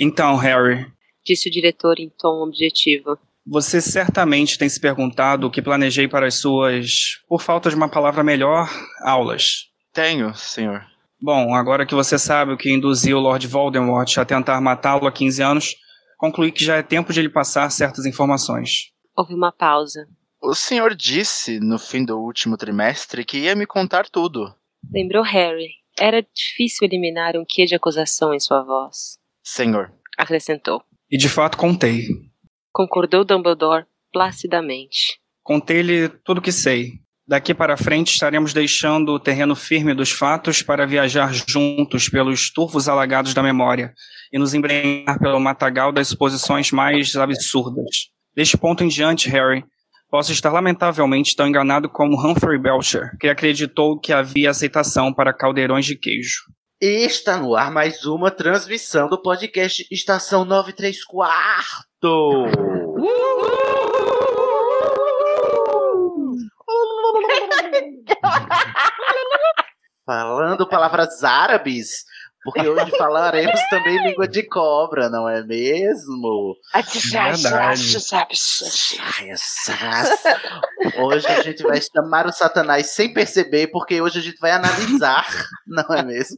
Então, Harry, Disse o diretor em tom objetivo. você certamente tem se perguntado o que planejei para as suas, por falta de uma palavra melhor, aulas. Tenho, senhor. Bom, agora que você sabe o que induziu Lord Voldemort a tentar matá-lo há 15 anos, concluí que já é tempo de lhe passar certas informações. Houve uma pausa. O senhor disse, no fim do último trimestre, que ia me contar tudo. Lembrou Harry. Era difícil eliminar um quê de acusação em sua voz. Senhor. Acrescentou. E de fato contei. Concordou Dumbledore placidamente. Contei-lhe tudo o que sei. Daqui para frente estaremos deixando o terreno firme dos fatos para viajar juntos pelos turvos alagados da memória e nos embrenhar pelo matagal das suposições mais absurdas. Deste ponto em diante, Harry, posso estar lamentavelmente tão enganado como Humphrey Belcher, que acreditou que havia aceitação para caldeirões de queijo. Está no ar mais uma transmissão do podcast Estação 93 Quarto. Falando palavras árabes, porque hoje falaremos também língua de cobra, não é mesmo? Essas. Hoje a gente vai chamar o Satanás sem perceber, porque hoje a gente vai analisar, não é mesmo?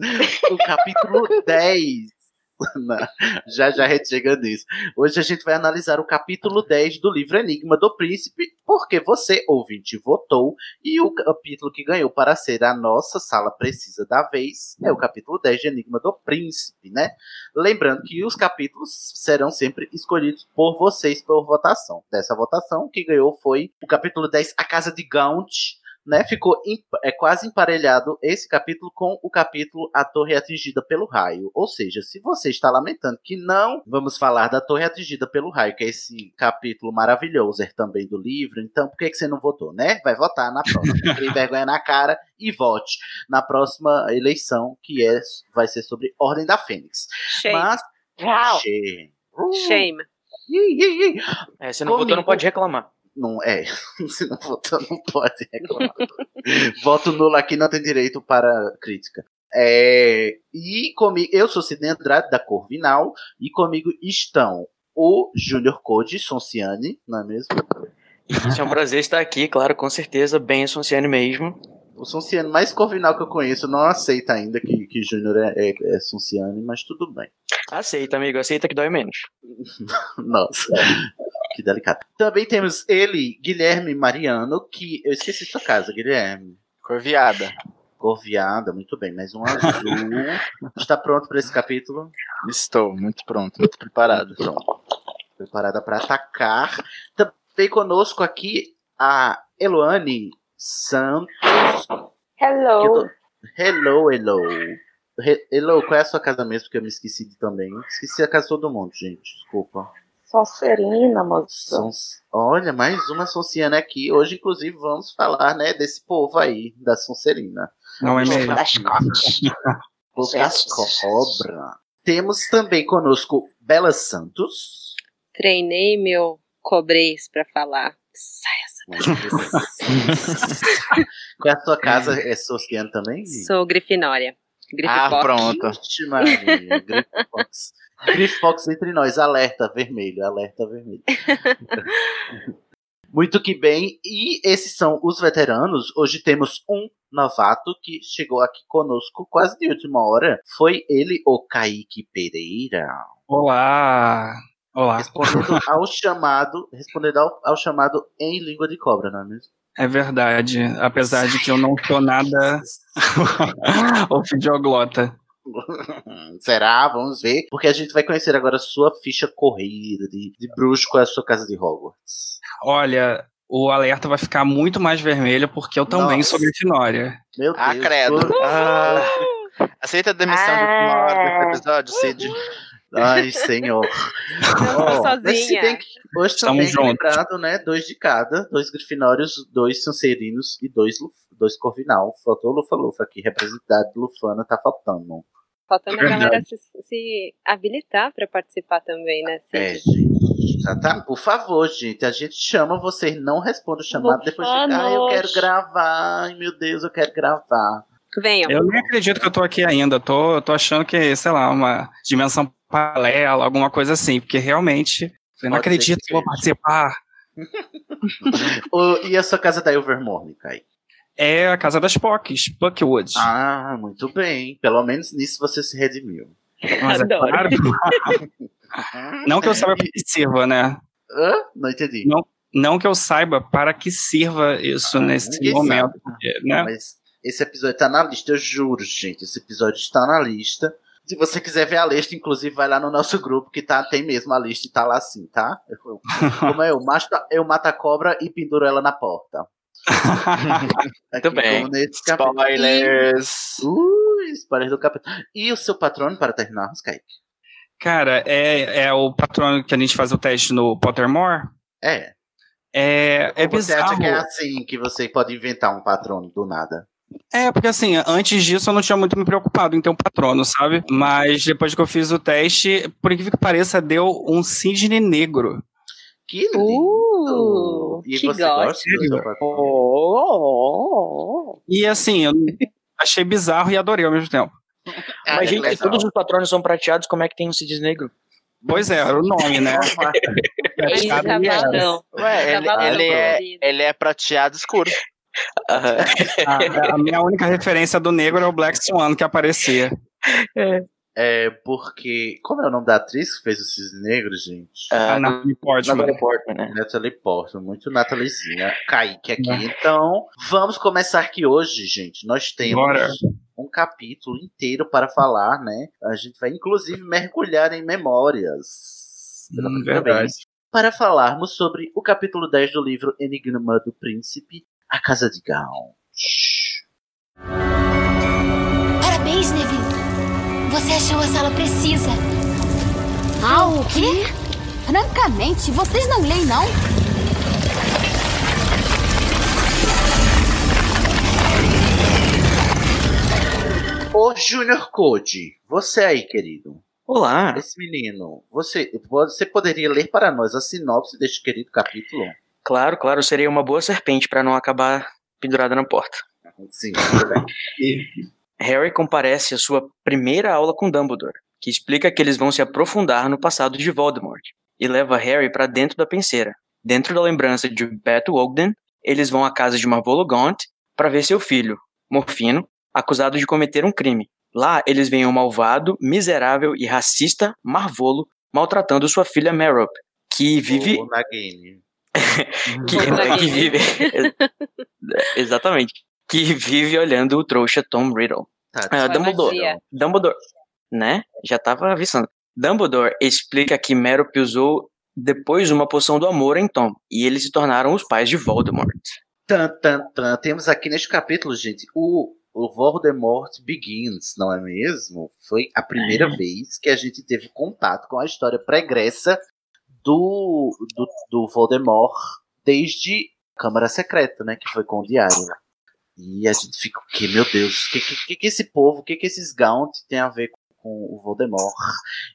O capítulo 10. Já já a gente chega nisso. Hoje a gente vai analisar o capítulo 10 do livro Enigma do Príncipe, porque você, ouvinte, votou, e o capítulo que ganhou para ser a nossa sala precisa da vez é o capítulo 10 de Enigma do Príncipe, né? Lembrando que os capítulos serão sempre escolhidos por vocês por votação. Dessa votação, que ganhou foi o capítulo 10, A Casa de Gaunt, né? Ficou é quase emparelhado esse capítulo com o capítulo A Torre Atingida pelo Raio. Ou seja, se você está lamentando que não vamos falar da Torre Atingida pelo Raio, que é esse capítulo maravilhoso é também do livro, então por que, que você não votou, né? Vai votar na próxima. Crie vergonha na cara e vote na próxima eleição, que é, vai ser sobre Ordem da Fênix. Shame. Mas. Rau. Shame. Shame. Ih, ih. É, se não votou, não pode reclamar. Não é. Se não votou, não pode reclamar. Voto nulo aqui não tem direito para crítica. É, e comigo, eu sou Sidney Andrade, da Corvinal, e comigo estão o Júnior Code, Sonciane, não é mesmo? Isso é um prazer estar aqui, claro, com certeza, bem Sonciane mesmo. O Sonciane mais Corvinal que eu conheço não aceita ainda que, que Júnior é, é, é Sonciane, mas tudo bem. Aceita, amigo, aceita que dói menos. Nossa, que delicado. Também temos ele, Guilherme Mariano, que eu esqueci sua casa, Guilherme. Corviada. Corviada, muito bem, mais um azul. Está pronto para esse capítulo? Estou muito pronto, muito preparado. Pronto. Preparada para atacar. Também conosco aqui a Eloane Santos. Hello. Hello, Elo. He- Elo, qual é a sua casa mesmo? Que eu me esqueci de também. Esqueci a casa de todo mundo, gente. Desculpa. Sonserina, moça. Olha, mais uma Sonserina aqui. Hoje, inclusive, vamos falar, né, desse povo aí, da Sonserina. Não é mesmo? Das cobras. Povo das cobras. Temos também conosco Bela Santos. Treinei meu cobrês pra falar. Sai essa Qual é a sua casa? É Sonserina também? Sou Grifinória. Ah, Grifipox. pronto. Ixi, Maria. Grifox. Grifox entre nós. Alerta vermelho. Alerta vermelho. Muito que bem. E esses são os veteranos. Hoje temos um novato que chegou aqui conosco quase de última hora. Foi ele, o Kaique Pereira. Olá! Olá. Respondendo ao chamado, respondendo ao, ao chamado em língua de cobra, não é mesmo? É verdade, apesar de que eu não sou nada ofidioglota. Será? Vamos ver. Porque a gente vai conhecer agora a sua ficha corrida de, de bruxo com a sua casa de Hogwarts. Olha, o alerta vai ficar muito mais vermelho porque eu também Nossa. sou Grifinória. Meu Ah, Deus. credo. tô- Ah, aceita a demissão do Ah. Desse episódio, Cid? Ai, senhor. sozinha. bem que hoje Estamos também lembrado, né? Dois de cada, dois grifinórios, dois sanserinos e dois, Luf- dois corvinal. Faltou o Lufa-Lufa aqui, representado Lufana tá faltando. Faltando a Verdade. galera se, se habilitar pra participar também, né? É, gente. Já tá, por favor, gente. A gente chama, vocês não respondem o chamado, depois fica, ah, eu quero gravar. Ai, meu Deus, eu quero gravar. Venham. Eu nem acredito que eu tô aqui ainda. Tô, tô achando que, sei lá, uma dimensão paralela, alguma coisa assim, porque realmente eu não Pode acredito que que vou participar. Ô, e a sua casa da Ilvermorny, Kai? É a casa das Pocks, Puckwood. Ah, muito bem. Pelo menos nisso você se redimiu. Mas é claro. Não que eu saiba para que sirva, né? Hã? Não entendi. Não, não que eu saiba para que sirva isso Ah, nesse momento. porque, né? Mas esse episódio tá na lista, eu juro, gente. Esse episódio está na lista. Se você quiser ver a lista, inclusive, vai lá no nosso grupo que tá, tem mesmo a lista e tá lá assim, tá? Eu- Como é, eu, macho, eu mato a cobra e penduro ela na porta. Aqui, bem. capítulo. Spoilers. E- Ui, spoiler do capítulo. E o seu patrono para terminarmos, Kaique? Cara, é, é o patrono que a gente faz o teste no Pottermore. É. É, é Ou você bizarro. acha que é assim que você pode inventar um patrono do nada? É, porque assim, antes disso eu não tinha muito me preocupado em ter um patrono, sabe? Mas depois que eu fiz o teste, por incrível que pareça, deu um cisne negro. Que lindo! Uh, e que você gosta? Oh, E assim, eu achei bizarro e adorei ao mesmo tempo. Ah, Mas, é gente, legal. todos os patronos são prateados, como é que tem um Cisne Negro? Pois é, era o nome, né? Cavadão. Ué, ele, é, ele é prateado escuro. Aham. A, a minha única referência do negro é o Black Swan que aparecia. É porque. Como é o nome da atriz que fez o Cisne Negro, gente? Ah, A Natalie Portman. Natalie Portman, né? Natalie Portman, muito Nataliezinha. Kaique aqui. Então, vamos começar que hoje, gente, nós temos Bora. um capítulo inteiro para falar, né? A gente vai, inclusive, mergulhar em memórias. Pela Hum, primeira verdade. vez, Para falarmos sobre o capítulo 10 do livro Enigma do Príncipe, A Casa de Gaunt. Você achou a sala precisa. Ah, o quê? Francamente, vocês não leem, não? Ô, Junior Code, você aí, querido. Olá. Esse menino, você, você poderia ler para nós a sinopse deste querido capítulo? Claro, claro, seria uma boa serpente pra não acabar pendurada na porta. Sim, tudo bem. Harry comparece à sua primeira aula com Dumbledore, que explica que eles vão se aprofundar no passado de Voldemort, e leva Harry para dentro da penseira. Dentro da lembrança de Beto Ogden, eles vão à casa de Marvolo Gaunt para ver seu filho, Morfino, acusado de cometer um crime. Lá, eles veem um malvado, miserável e racista Marvolo maltratando sua filha Merop, que vive que, que vive exatamente que vive olhando o trouxa Tom Riddle. Tá, Ah, desculpa, Dumbledore, magia. Dumbledore, né? Já tava avisando. Dumbledore explica que Merop usou depois uma poção do amor em Tom e eles se tornaram os pais de Voldemort. Tan, tan, tan. Temos aqui neste capítulo, gente, o, o Voldemort Begins, não é mesmo? Foi a primeira vez que a gente teve contato com a história pregressa do, do, do Voldemort desde Câmara Secreta, né? Que foi com o diário. E a gente fica, o que, meu Deus? O que, que, que esse povo, o que, que esses Gaunt tem a ver com, com o Voldemort?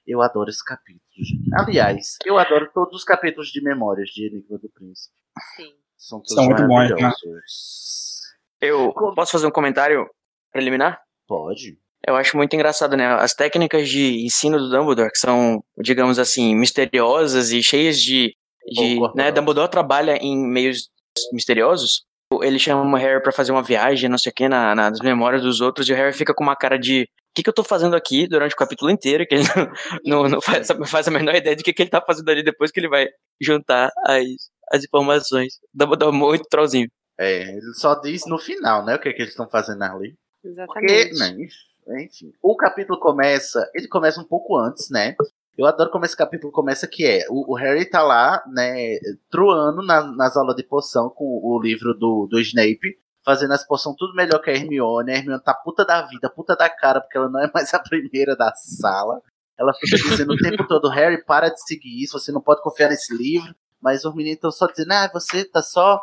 Eu adoro esse capítulo, gente. Aliás, eu adoro todos os capítulos de memórias de Enigma do Príncipe. Sim. São todos São muito bons, né? maravilhosos. Eu posso fazer um comentário preliminar? Pode. Eu acho muito engraçado, né? As técnicas de ensino do Dumbledore, que são, digamos assim, misteriosas e cheias de. de né? Dumbledore trabalha em meios misteriosos. Ele chama o Harry pra fazer uma viagem, não sei o que, na, na- nas memórias dos outros, e o Harry fica com uma cara de. O que, que eu tô fazendo aqui durante o capítulo inteiro? Que ele não, não, não faz, faz a menor ideia do que, que ele tá fazendo ali depois que ele vai juntar as, as informações. Dumbledore muito trollzinho. É, ele só diz no final, né, o que, é que eles estão fazendo ali. Porque, Exatamente. né, enfim, o capítulo começa, ele começa um pouco antes, né? Eu adoro como esse capítulo começa, que é, o, o Harry tá lá, né, truando na- nas aulas de poção com o livro do, do Snape, fazendo as poções tudo melhor que a Hermione, a Hermione tá puta da vida, puta da cara, porque ela não é mais a primeira da sala. Ela fica dizendo o tempo todo, Harry, para de seguir isso, você não pode confiar nesse livro. Mas os meninos estão só dizendo, ah, você tá só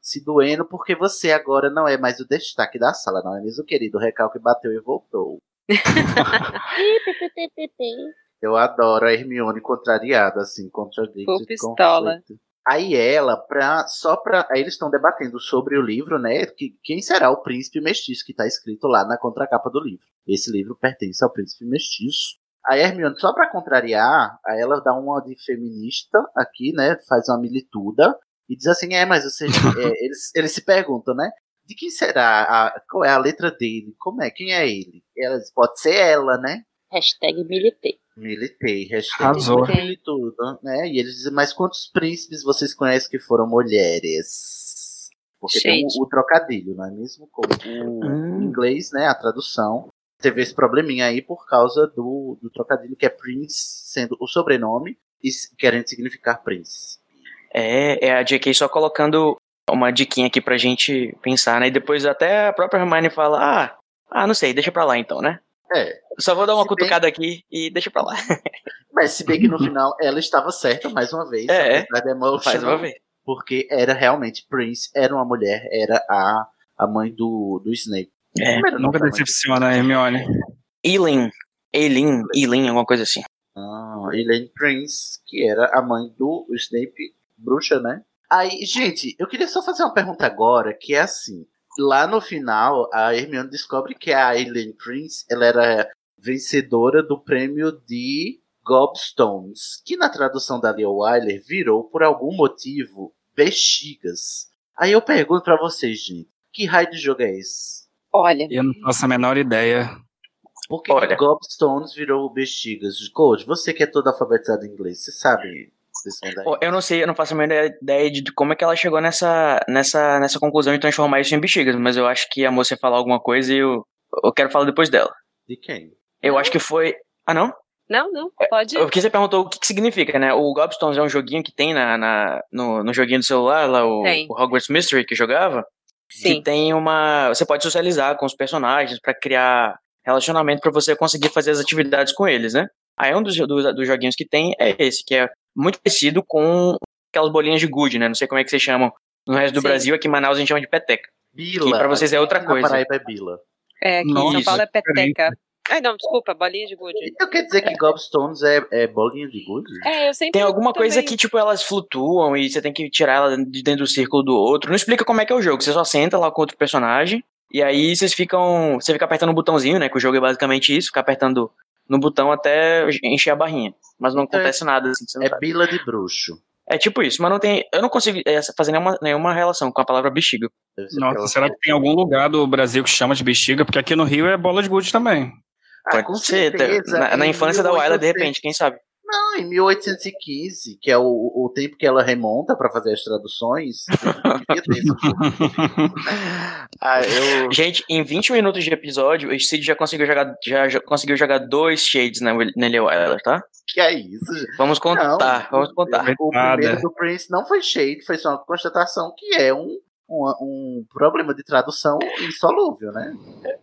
se doendo porque você agora não é mais o destaque da sala, não é mesmo, querido? O recalque bateu e voltou. Eu adoro a Hermione contrariada, assim, contradicted. Full pistola. Aí ela, pra, só pra. Aí eles estão debatendo sobre o livro, né? Que, quem será o príncipe mestiço que tá escrito lá na contracapa do livro. Esse livro pertence ao príncipe mestiço. Aí a Hermione, só pra contrariar, aí ela dá uma de feminista aqui, né? Faz uma milituda. E diz assim: é, mas você. é, eles, eles se perguntam, né? De quem será? A, qual é a letra dele? Como é? Quem é ele? Ela diz: pode ser ela, né? Hashtag militei. Militei, hashtag Arrasou. milituda, né? E eles dizem, mas quantos príncipes vocês conhecem que foram mulheres? Porque tem Shade. o, o trocadilho, não é mesmo? Como o Hum. inglês, né? A tradução. Teve esse probleminha aí por causa do, do trocadilho que é Prince sendo o sobrenome e querendo significar Prince. É, é a JK só colocando uma diquinha aqui pra gente pensar, né? E depois até a própria Hermione fala, ah, ah, não sei, deixa pra lá então, né? É. Só vou dar uma Se bem- cutucada aqui e deixa pra lá. Mas se bem que no final ela estava certa mais uma vez. É, emotion, Mais uma vez. Porque era realmente Prince, era uma mulher, era a, a mãe do, do Snape. É, Nunca decepciona, Hermione. Eileen, Eileen, Eileen, alguma coisa assim. Ah, Elaine Prince, que era a mãe do Snape bruxa, né? Aí, gente, eu queria só fazer uma pergunta agora, que é assim. Lá no final, a Hermione descobre que a Elaine Prince, ela era vencedora do prêmio de Gobstones, que na tradução da Leo Wyler virou, por algum motivo, bexigas. Aí eu pergunto pra vocês, gente, que raio de jogo é esse? Olha, Eu não faço a menor ideia. Por que, Olha. que Gobstones virou bexigas? Coach, você que é todo alfabetizado em inglês, você sabe desse daí? Pô, Eu não sei, eu não faço a menor ideia de como é que ela chegou nessa, nessa, nessa conclusão de transformar isso em bexigas, mas eu acho que a moça ia falar alguma coisa e eu, eu quero falar depois dela. De quem? Eu acho que foi. Ah, não? Não, não, pode. Porque você perguntou o que, que significa, né? O Gobstones é um joguinho que tem na, na- no, no joguinho do celular, lá, o, o Hogwarts Mystery que jogava. Sim. Que tem uma. Você pode socializar com os personagens pra criar relacionamento pra você conseguir fazer as atividades com eles, né? Aí um dos, dos, dos joguinhos que tem é esse, que é muito parecido com aquelas bolinhas de gude, né? Não sei como é que vocês chamam no resto do Sim. Brasil, aqui em Manaus a gente chama de peteca. Bila. Que pra vocês é outra coisa. Na Paraíba é Bila. É, aqui em São Paulo é peteca. Ai, não, desculpa, bolinha de gude. Então quer dizer que Gobstones é, é bolinha de gude? É, eu sempre. Tem alguma coisa também- que, tipo, elas flutuam e você tem que tirar ela de dentro do círculo do outro. Não explica como é que é o jogo. Você só senta lá com outro personagem e aí vocês ficam. Você fica apertando o botãozinho, né? Que o jogo é basicamente isso, ficar apertando no botão até encher a barrinha. Mas não Então, acontece nada assim. É sabe. Bila de bruxo. É tipo isso, mas não tem. Eu não consigo é, fazer nenhuma, nenhuma relação com a palavra bexiga. Nossa, será que tem algum lugar do Brasil que chama de bexiga? Porque aqui no Rio é bola de gude também. Ah, Pode com ser. tá- certeza, na, na em infância da Wyla, de 1800 repente, quem sabe? Não, em 1815, que é o, o tempo que ela remonta pra fazer as traduções. Ah, eu. Gente, em 20 minutos de episódio, o Cid já conseguiu jogar, já, já conseguiu jogar dois shades na Wyler, tá? que é isso, gente? Vamos contar, Não. vamos contar. O primeiro do Prince não foi shade, foi só uma constatação que é um, um, um problema de tradução insolúvel, né?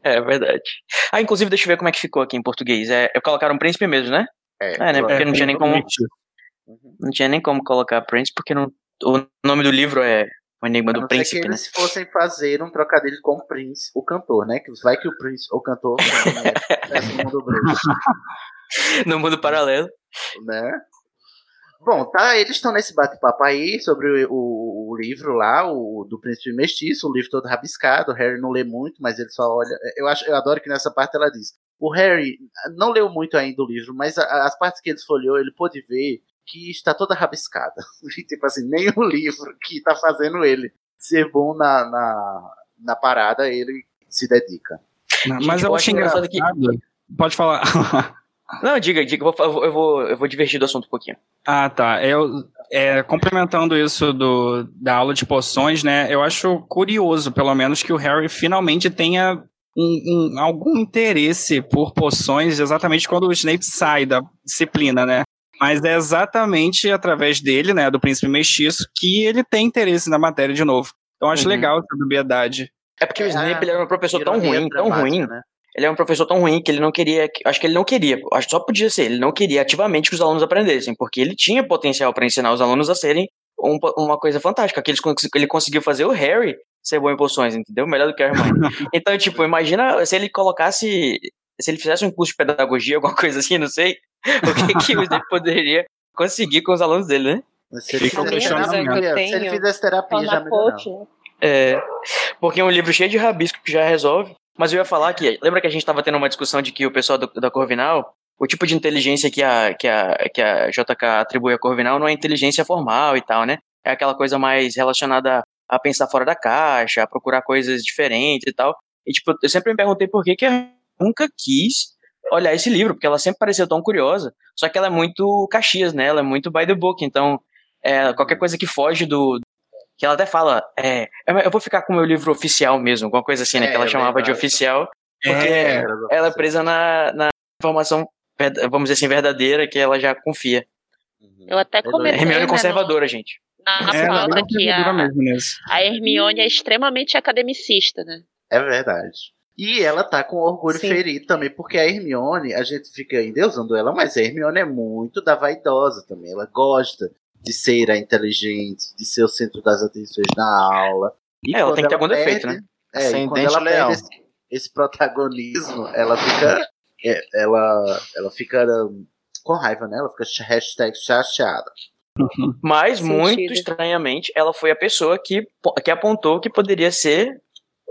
É verdade. Ah, inclusive, deixa eu ver como é que ficou aqui em português. É, eu colocaram príncipe mesmo, né? É, né? Porque não tinha nem como. Não tinha nem como colocar Prince, porque não, o nome do livro é O Enigma do ser que Príncipe, né? eles fossem fazer um trocadilho com o Prince, o cantor, né? Que vai que o Prince, o cantor, é, é no mundo bruxo, No mundo paralelo. né? Bom, tá, eles estão nesse bate-papo aí sobre o, o- o livro lá, o do Príncipe Mestiço, o livro todo rabiscado, o Harry não lê muito, mas ele só olha, eu acho, eu adoro que nessa parte ela diz, o Harry não leu muito ainda o livro, mas a- as partes que ele folheou, ele pôde ver que está toda rabiscada. tipo assim, nem o livro que está fazendo ele ser bom na, na, na parada, ele se dedica. Mas Gente, eu acho engraçado engraçado. Pode falar. Não, diga, diga, eu vou, eu vou, eu vou, divertir do assunto um pouquinho. Ah, tá. Eu, é, complementando isso do, da aula de poções, né? Eu acho curioso, pelo menos, que o Harry finalmente tenha um, um- algum interesse por poções exatamente quando o Snape sai da disciplina, né? Mas é exatamente através dele, né, do príncipe mestiço, que ele tem interesse na matéria de novo. Então acho Uhum. legal essa dubiedade. É porque o É, Snape ele era um professor tão ruim, tão ruim. né? Ele é um professor tão ruim que ele não queria. que- Acho que ele não queria. Acho que só podia ser. Ele não queria ativamente que os alunos aprendessem, porque ele tinha potencial para ensinar os alunos a serem um- uma coisa fantástica. Que ele conseguiu fazer o Harry ser bom em poções, entendeu? Melhor do que a Hermione. então, tipo, imagina se ele colocasse. Se ele fizesse um curso de pedagogia, alguma coisa assim, não sei. O que, que Snape poderia conseguir com os alunos dele, né? Se ele, se ele fizesse terapia, já melhorava. É, porque é um livro cheio de rabisco que já resolve. Mas eu ia falar que, lembra que a gente estava tendo uma discussão de que o pessoal do- da Corvinal, o tipo de inteligência que a, que, a, que a JK atribui à Corvinal não é inteligência formal e tal, né? É aquela coisa mais relacionada a pensar fora da caixa, a procurar coisas diferentes e tal. E, tipo, eu sempre me perguntei por que, que a nunca quis olhar esse livro, porque ela sempre pareceu tão curiosa. Só que ela é muito Caxias, né? Ela é muito by the book. Então, é, qualquer coisa que foge do, que ela até fala, é, eu vou ficar com o meu livro oficial mesmo, alguma coisa assim, né? É, que ela chamava de oficial, porque É, ela é presa na, na informação, vamos dizer assim, verdadeira, que ela já confia. Eu até Eu não- comentei Hermione é né, conservadora, gente. Na é, é pauta que a, mesmo nisso. a Hermione é extremamente academicista, né? É verdade. E ela tá com orgulho Sim. ferido também, porque a Hermione, a gente fica endeusando ela, mas a Hermione é muito da vaidosa também. Ela gosta de ser a inteligente, de ser o centro das atenções na aula. E É, ela tem que ter algum perde- defeito, né? É, e quando ela leão. perde esse, esse protagonismo, ela fica. é, ela, ela fica com raiva, né? Ela fica hashtag chateada. Mas, Sentido. muito estranhamente, ela foi a pessoa que, que apontou que poderia ser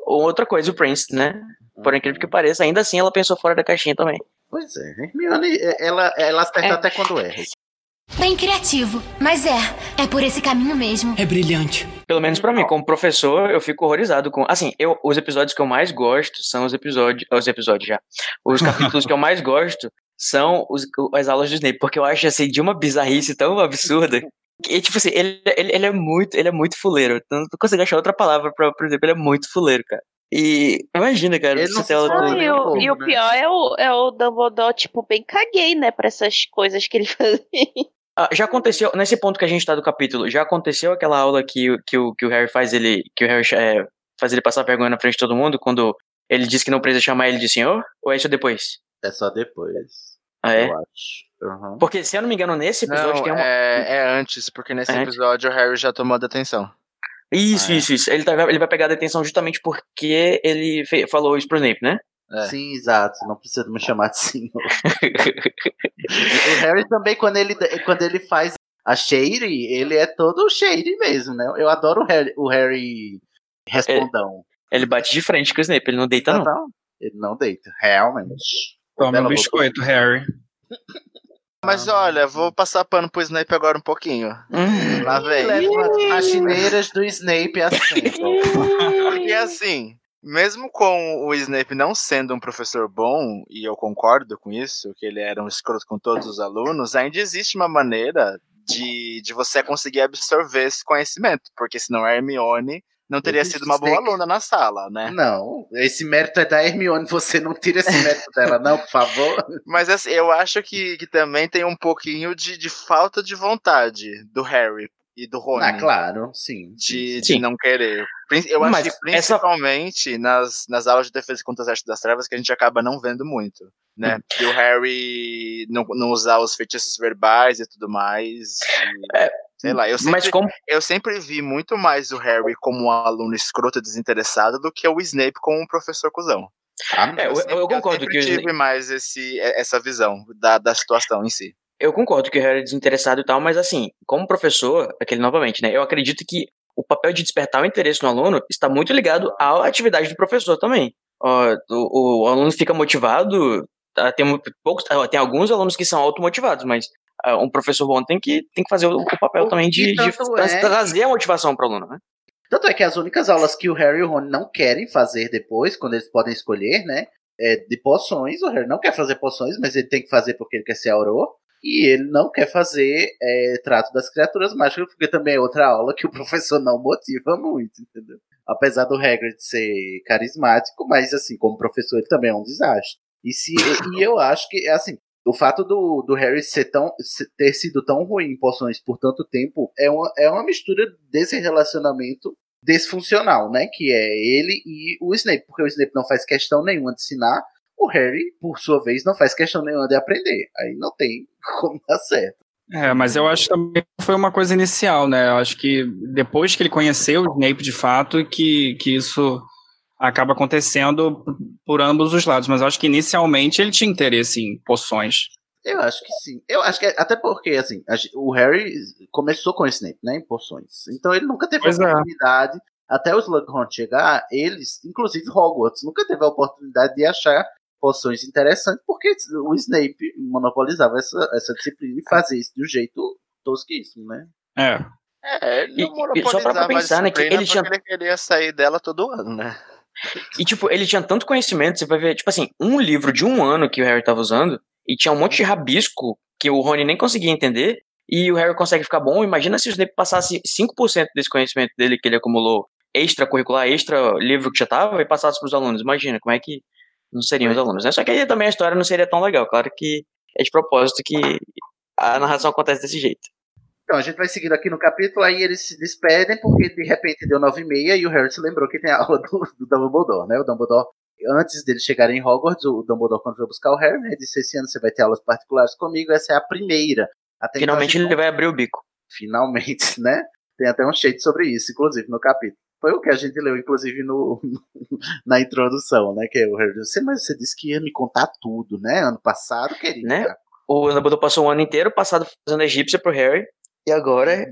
outra coisa, o Prince, né? Por incrível que pareça, ainda assim ela pensou fora da caixinha também. Pois é, Hermione, ela, ela acerta É. até quando erra. Bem criativo. Mas é, é por esse caminho mesmo. É brilhante. Pelo menos pra mim, como professor, eu fico horrorizado com. Assim, eu, os episódios que eu mais gosto são os episódios. Os episódios já. Os capítulos que eu mais gosto são os, as aulas do Snape, porque eu acho assim, de uma bizarrice tão absurda. E, tipo assim, ele, ele, ele é muito, ele é muito fuleiro. Eu não consigo achar outra palavra pra, por exemplo, ele é muito fuleiro, cara. E imagina, cara, Ele não se e, o, e o né? pior é o, é o Dumbledore, tipo, bem caguei, né, pra essas coisas que ele fazia. Ah, já aconteceu, nesse ponto que a gente tá do capítulo, já aconteceu aquela aula que, o- que, o, que o Harry faz ele. Que o Harry é, faz ele passar vergonha na frente de todo mundo quando ele diz que não precisa chamar ele de senhor? Ou é isso depois? É só depois. Ah, é? Eu acho. Uhum. Porque, se eu não me engano, nesse episódio Não, tem uma. é, é antes, porque nesse É antes? episódio o Harry já tomou a detenção. Isso, Ah, é. isso, isso. Ele, tá, ele vai pegar a detenção justamente porque ele falou isso pro Snape, né? É. Sim, exato. Não precisa me chamar de senhor. o Harry também, quando ele, quando ele faz a Shady, ele é todo Shady mesmo, né? Eu adoro o Harry, o Harry respondão. ele bate de frente com o Snape, ele não deita, não. Não, ele não deita, realmente. Toma um biscoito, Harry. Mas olha, vou passar pano pro Snape agora um pouquinho. Hum. Lá vem. Leva as chineiras do Snape assim. Porque assim, mesmo com o Snape não sendo um professor bom, e eu concordo com isso, que ele era um escroto com todos os alunos, ainda existe uma maneira de, de você conseguir absorver esse conhecimento, porque senão a Hermione não teria sido uma boa aluna na sala, né? Não, esse mérito é da Hermione, você não tira esse mérito dela, não, por favor. Mas assim, eu acho que, que também tem um pouquinho de, de falta de vontade do Harry e do Rony. Ah, claro, sim. de, de Sim. não querer. Eu acho Mas que essa- principalmente nas, nas aulas de defesa contra as artes das trevas que a gente acaba não vendo muito, né? Hum. Que o Harry não, não usar os feitiços verbais e tudo mais. e- É, sei lá, eu sempre, Mas como. eu sempre vi muito mais o Harry como um aluno escroto e desinteressado do que o Snape como um professor cuzão. Ah, É, eu, sempre- eu concordo sempre que o tive Snape. mais esse, essa visão da, da situação em si. Eu concordo que o Harry é desinteressado e tal, mas assim, como professor, aquele novamente, né? Eu acredito que o papel de despertar o interesse no aluno está muito ligado à atividade do professor também. Ó, o, o aluno fica motivado, tá, tem, poucos, tem alguns alunos que são automotivados, mas ah, um professor bom tem que, tem que fazer o, o papel O também de, de é- trazer a motivação para o aluno, né? Tanto é que as únicas aulas que o Harry e o Ron não querem fazer depois, quando eles podem escolher, né? É de poções. O Harry não quer fazer poções, mas ele tem que fazer porque ele quer ser Auror. E ele não quer fazer é, trato das criaturas mágicas, porque também é outra aula que o professor não motiva muito, entendeu? Apesar do Hagrid ser carismático, mas assim, como professor ele também é um desastre. E, se, e eu acho que, assim, o fato do, do Harry ser tão, ter sido tão ruim em poções por tanto tempo é uma, é uma mistura desse relacionamento desfuncional, né? Que é ele e o Snape, porque o Snape não faz questão nenhuma de ensinar, o Harry, por sua vez, não faz questão nenhuma de aprender. Aí não tem como dar certo. É, mas eu acho que também foi uma coisa inicial, né? Eu acho que depois que ele conheceu o Snape de fato, que, que isso acaba acontecendo por ambos os lados. Mas eu acho que inicialmente ele tinha interesse em poções. Eu acho que sim. Eu acho que é, até porque, assim, o Harry começou com o Snape, né, em poções. Então ele nunca teve Pois a é. oportunidade, até o Slughorn chegar, eles, inclusive Hogwarts, nunca teve a oportunidade de achar poções interessantes, porque o Snape monopolizava essa, essa disciplina e fazia isso de um jeito tosquíssimo, né? É. É, ele não E- e só pra monopolizava pensar, a né, que ele tinha- ele queria sair dela todo ano, né? E, tipo, ele tinha tanto conhecimento, você vai ver, tipo assim, um livro de um ano que o Harry tava usando, e tinha um monte de rabisco que o Rony nem conseguia entender, e o Harry consegue ficar bom. Imagina se o Snape passasse 5% desse conhecimento dele que ele acumulou extracurricular, extra livro que já tava, e passasse pros alunos. Imagina como é que não seriam os alunos, né? Só que aí também a história não seria tão legal. Claro que é de propósito que a narração acontece desse jeito. Então, a gente vai seguindo aqui no capítulo, aí eles se despedem, porque de repente deu nove e meia e o Harry se lembrou que tem a aula do, do Dumbledore, né? O Dumbledore, antes deles chegarem em Hogwarts, o Dumbledore, quando foi buscar o Harry, né, disse, esse ano você vai ter aulas particulares comigo, essa é a primeira. Até então Finalmente gente ele vai abrir o bico. finalmente, né? Tem até um shade sobre isso, inclusive, no capítulo. Foi o que a gente leu, inclusive, no, na introdução, né? Que é o Harry disse, mas você disse que ia me contar tudo, né? Ano passado, querido. Né? O Dumbledore passou um ano inteiro passado fazendo egípcia pro Harry, e agora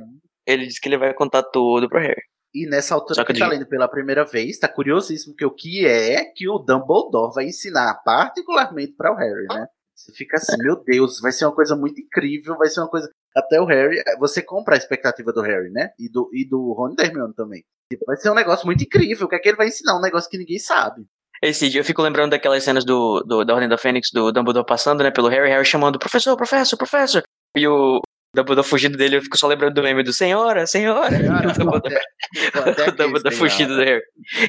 ele disse que ele vai contar tudo pro Harry. E nessa altura que que tá lendo pela primeira vez, tá curiosíssimo que o que é que o Dumbledore vai ensinar particularmente para o Harry, né? Você fica assim, meu Deus, vai ser uma coisa muito incrível, vai ser uma coisa. Até o Harry, você compra a expectativa do Harry, né? E do, e do Ron e da Hermione também. Tipo, Vai ser um negócio muito incrível, o que é que ele vai ensinar? Um negócio que ninguém sabe. Esse dia eu fico lembrando daquelas cenas do, do- da Ordem da Fênix, do Dumbledore passando, né, pelo Harry, Harry chamando, professor, professor, professor. E o Dumbledore fugindo dele, eu fico só lembrando do meme do senhora, senhora. o Dumbledore, o Dumbledore fugindo do Harry.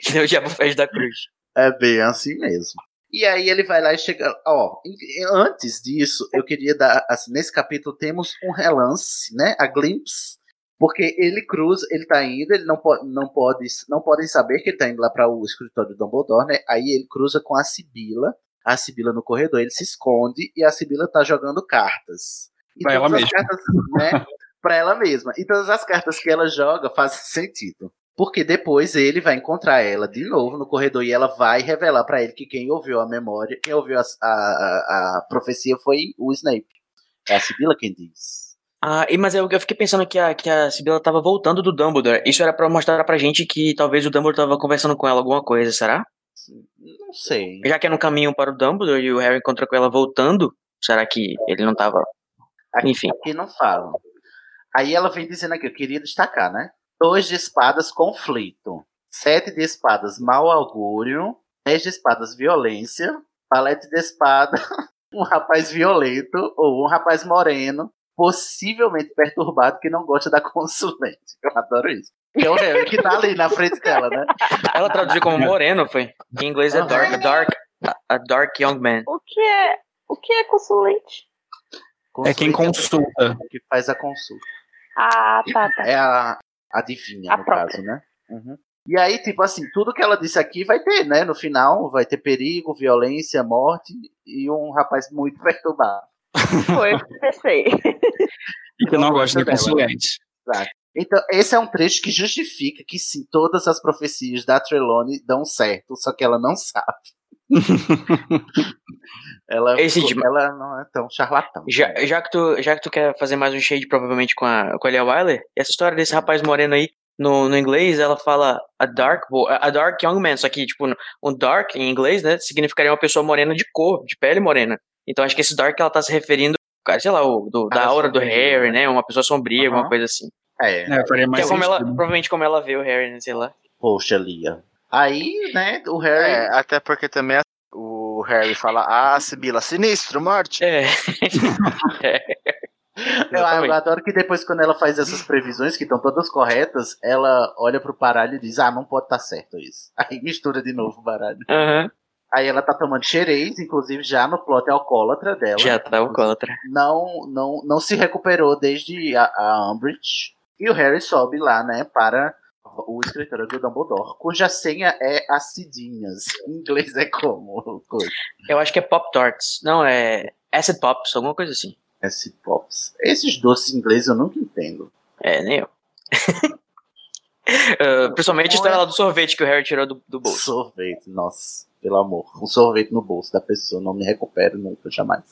Que nem o diabo fez da cruz. É bem assim mesmo. E aí ele vai lá e chega. Ó, antes disso, eu queria dar. assim, nesse capítulo temos um relance, né? A glimpse. Porque ele cruza, ele tá indo, ele não pode, não pode, não podem saber que ele tá indo lá para o escritório do Dumbledore, né? Aí ele cruza com a Sibila, a Sibila no corredor, ele se esconde e a Sibila tá jogando cartas. E Pra ela mesma. cartas, né? Pra ela mesma. E todas as cartas que ela joga fazem sentido. Porque depois ele vai encontrar ela de novo no corredor e ela vai revelar pra ele que quem ouviu a memória, quem ouviu a, a, a, profecia foi o Snape. É a Sibila quem diz. Ah, e, mas eu, eu fiquei pensando que a, que a Sibila tava voltando do Dumbledore. Isso era pra mostrar pra gente que talvez o Dumbledore tava conversando com ela alguma coisa, será? Não sei. Já que é no caminho para o Dumbledore e o Harry encontra com ela voltando, será que ele não tava... Aqui, Enfim. aqui não falam. Aí ela vem dizendo aqui, eu queria destacar, né? Dois de espadas, conflito. Sete de espadas, mau augúrio. Dez de espadas, violência. Palete de espada, um rapaz violento ou um rapaz moreno, possivelmente perturbado, que não gosta da consulente. Eu adoro isso. Que é o Harry que tá ali na frente dela, né? Ela traduziu como moreno, foi. Em inglês é dark, dark, a dark young man. O que é, o que é consulente? É quem consulta. Que faz a consulta. Ah, tá, tá. É a adivinha, A no própria. caso, né? Uhum. E aí, tipo assim, tudo que ela disse aqui vai ter, né? No final, vai ter perigo, violência, morte e um rapaz muito perturbado. Foi, pensei. E que não gosta de consulente. Exato. Então, esse é um trecho que justifica que sim, todas as profecias da Trelawney dão certo, só que ela não sabe. ela, Esse de- ela não é tão charlatão. Já, já, que tu, já que tu quer fazer mais um shade, provavelmente, com a, com a Lia Wyler, essa história desse rapaz moreno aí, no, no inglês, ela fala a dark, boy, a dark young man, só que, tipo, um dark, em inglês, né, significaria uma pessoa morena de cor, de pele morena. Então, acho que esse dark, ela tá se referindo, cara, sei lá, o, do, da Cara aura do Harry, né? né, uma pessoa sombria, alguma coisa assim. É, É, faria Que mais é como ela, sentido. provavelmente como ela vê o Harry, né, sei lá. poxa, Lia. Aí, né, o Harry. É, até porque também o Harry fala, ah, Sibila, sinistro, morte. É. Eu, eu adoro que depois, quando ela faz essas previsões, que estão todas corretas, ela olha pro baralho e diz: Ah, não pode estar certo isso. Aí mistura de novo o baralho. Aham. Aí ela tá tomando xerez, inclusive já no plot alcoólatra dela. Já tá alcoólatra. Não, não, não se recuperou desde a, a Umbridge. E o Harry sobe lá, né, para o escritório do Dumbledore, cuja senha é acidinhas. Em inglês é como? Coisa. Eu acho que é Pop Tarts. Não, é Acid Pops, alguma coisa assim. Esse Pops. Esses doces ingleses eu nunca entendo. É, nem eu. Ah, principalmente a história lá do sorvete que o Harry tirou do, do bolso. Sorvete, nossa, pelo amor. Um sorvete no bolso da pessoa, não me recupero nunca, jamais.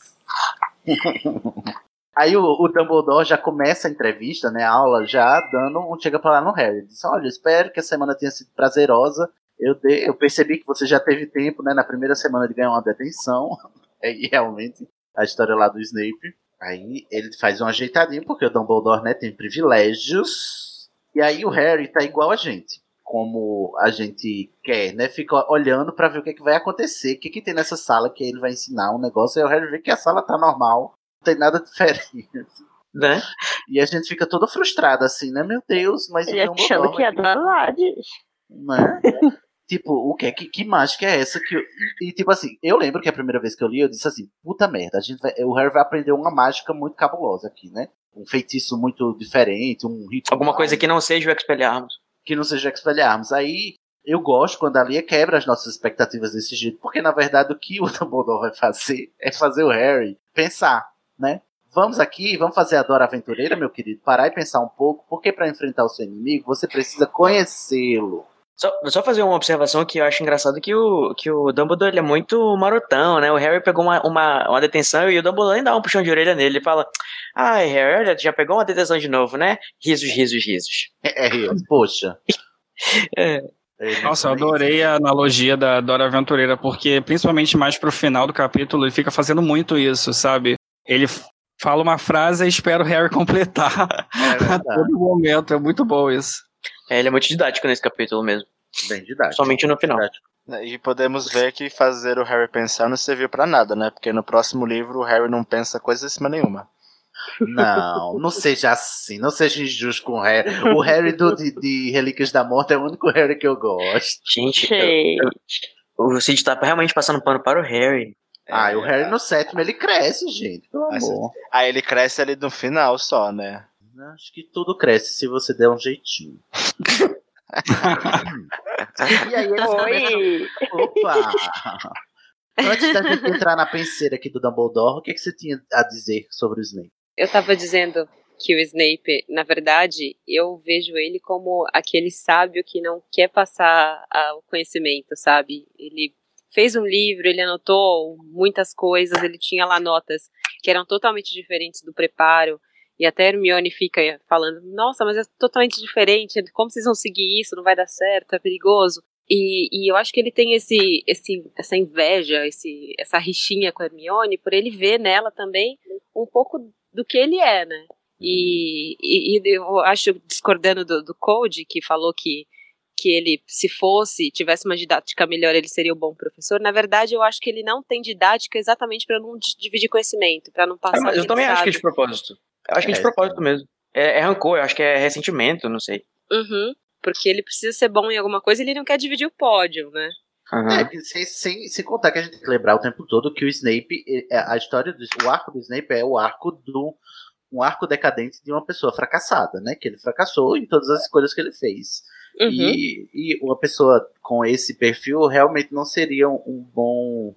Aí o, o Dumbledore já começa a entrevista, né, a aula, já dando um chega pra lá no Harry. Diz, olha, espero que a semana tenha sido prazerosa. Eu, dei, eu percebi que você já teve tempo, né, na primeira semana de ganhar uma detenção. E realmente, a história lá do Snape. Aí ele faz um ajeitadinho, porque o Dumbledore, né, tem privilégios. E aí o Harry tá igual a gente. Como a gente quer, né? Fica olhando pra ver o que, é que vai acontecer, o que, que tem nessa sala que ele vai ensinar um negócio. Aí o Harry vê que a sala tá normal, tem nada diferente. Né? E a gente fica todo frustrado, assim, né? Meu Deus, mas o Dumbledore achando que ia dar Lades. né? tipo, o que, é que que mágica é essa que eu- e, e, tipo assim, eu lembro que a primeira vez que eu li, eu disse assim, puta merda, a gente vai- o Harry vai aprender uma mágica muito cabulosa aqui, né? Um feitiço muito diferente, um ritual Alguma coisa que não seja o Expelliarmus. que não seja Expelliarmus. Aí eu gosto quando a Lia quebra as nossas expectativas desse jeito, porque na verdade o que o Dumbledore vai fazer é fazer o Harry pensar, né? Vamos aqui, vamos fazer a Dora Aventureira, meu querido, parar e pensar um pouco, porque para enfrentar o seu inimigo você precisa conhecê-lo. Só, só fazer uma observação que eu acho engraçado que o, que o Dumbledore ele é muito marotão, né? O Harry pegou uma, uma, uma detenção e o Dumbledore ainda dá um puxão de orelha nele. Ele fala: Ai, Harry, já pegou uma detenção de novo, né? Risos, risos, risos. É, é, poxa. É. Nossa, eu adorei a analogia da Dora Aventureira, porque principalmente mais pro final do capítulo, ele fica fazendo muito isso, sabe? Ele fala uma frase e espera o Harry completar a todo momento. É muito bom isso. É, ele é muito didático nesse capítulo mesmo. Bem didático. Somente no final. E podemos ver que fazer o Harry pensar não serviu pra nada, né? Porque no próximo livro o Harry não pensa coisa cima nenhuma. Não, não seja assim, não seja injusto com o Harry. O Harry do, de, de Relíquias da Morte é o único Harry que eu gosto. Gente, eu- eu- o Cid tá realmente passando pano para o Harry. Ah, e o Harry no sétimo ele cresce, gente, pelo amor. Aí ele cresce ali no final só, né? Acho que tudo cresce se você der um jeitinho. e aí eles Oi! começam... Opa! Antes da gente entrar na penseira aqui do Dumbledore, o que, que você tinha a dizer sobre o Snape? Eu tava dizendo que o Snape, na verdade, eu vejo ele como aquele sábio que não quer passar o conhecimento, sabe? Ele fez um livro, ele anotou muitas coisas, ele tinha lá notas que eram totalmente diferentes do preparo. E até Hermione fica falando: Nossa, mas é totalmente diferente. Como vocês vão seguir isso? Não vai dar certo, é perigoso. E, e eu acho que ele tem esse, esse, essa inveja, esse, essa rixinha com a Hermione, por ele ver nela também um pouco do que ele é, né? E, e, e eu acho, discordando do, do que falou que, que ele, se fosse, tivesse uma didática melhor, ele seria um bom professor. Na verdade, eu acho que ele não tem didática exatamente para não di- dividir conhecimento, para não passar. O mas que eu ele também acho que é de propósito. Eu acho que é de É, propósito mesmo. É, é rancor, eu acho que é ressentimento, não sei. Uhum, porque ele precisa ser bom em alguma coisa e ele não quer dividir o pódio, né? Aham. É, sem, sem, sem contar que a gente tem que lembrar o tempo todo que o Snape, é- a história do o arco do Snape é o arco do um arco decadente de uma pessoa fracassada, né? Que ele fracassou em todas as escolhas que ele fez. Uhum. E, e uma pessoa com esse perfil realmente não seria um, bom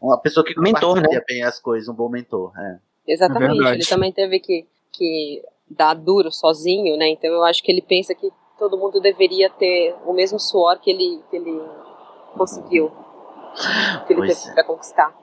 uma pessoa que Mentor, né? bem as coisas, um bom mentor. É. Exatamente. verdade. ele também teve que, que dar duro sozinho, né? Então eu acho que ele pensa que todo mundo deveria ter o mesmo suor que ele, que ele conseguiu. Que ele Pois teve é. pra conquistar.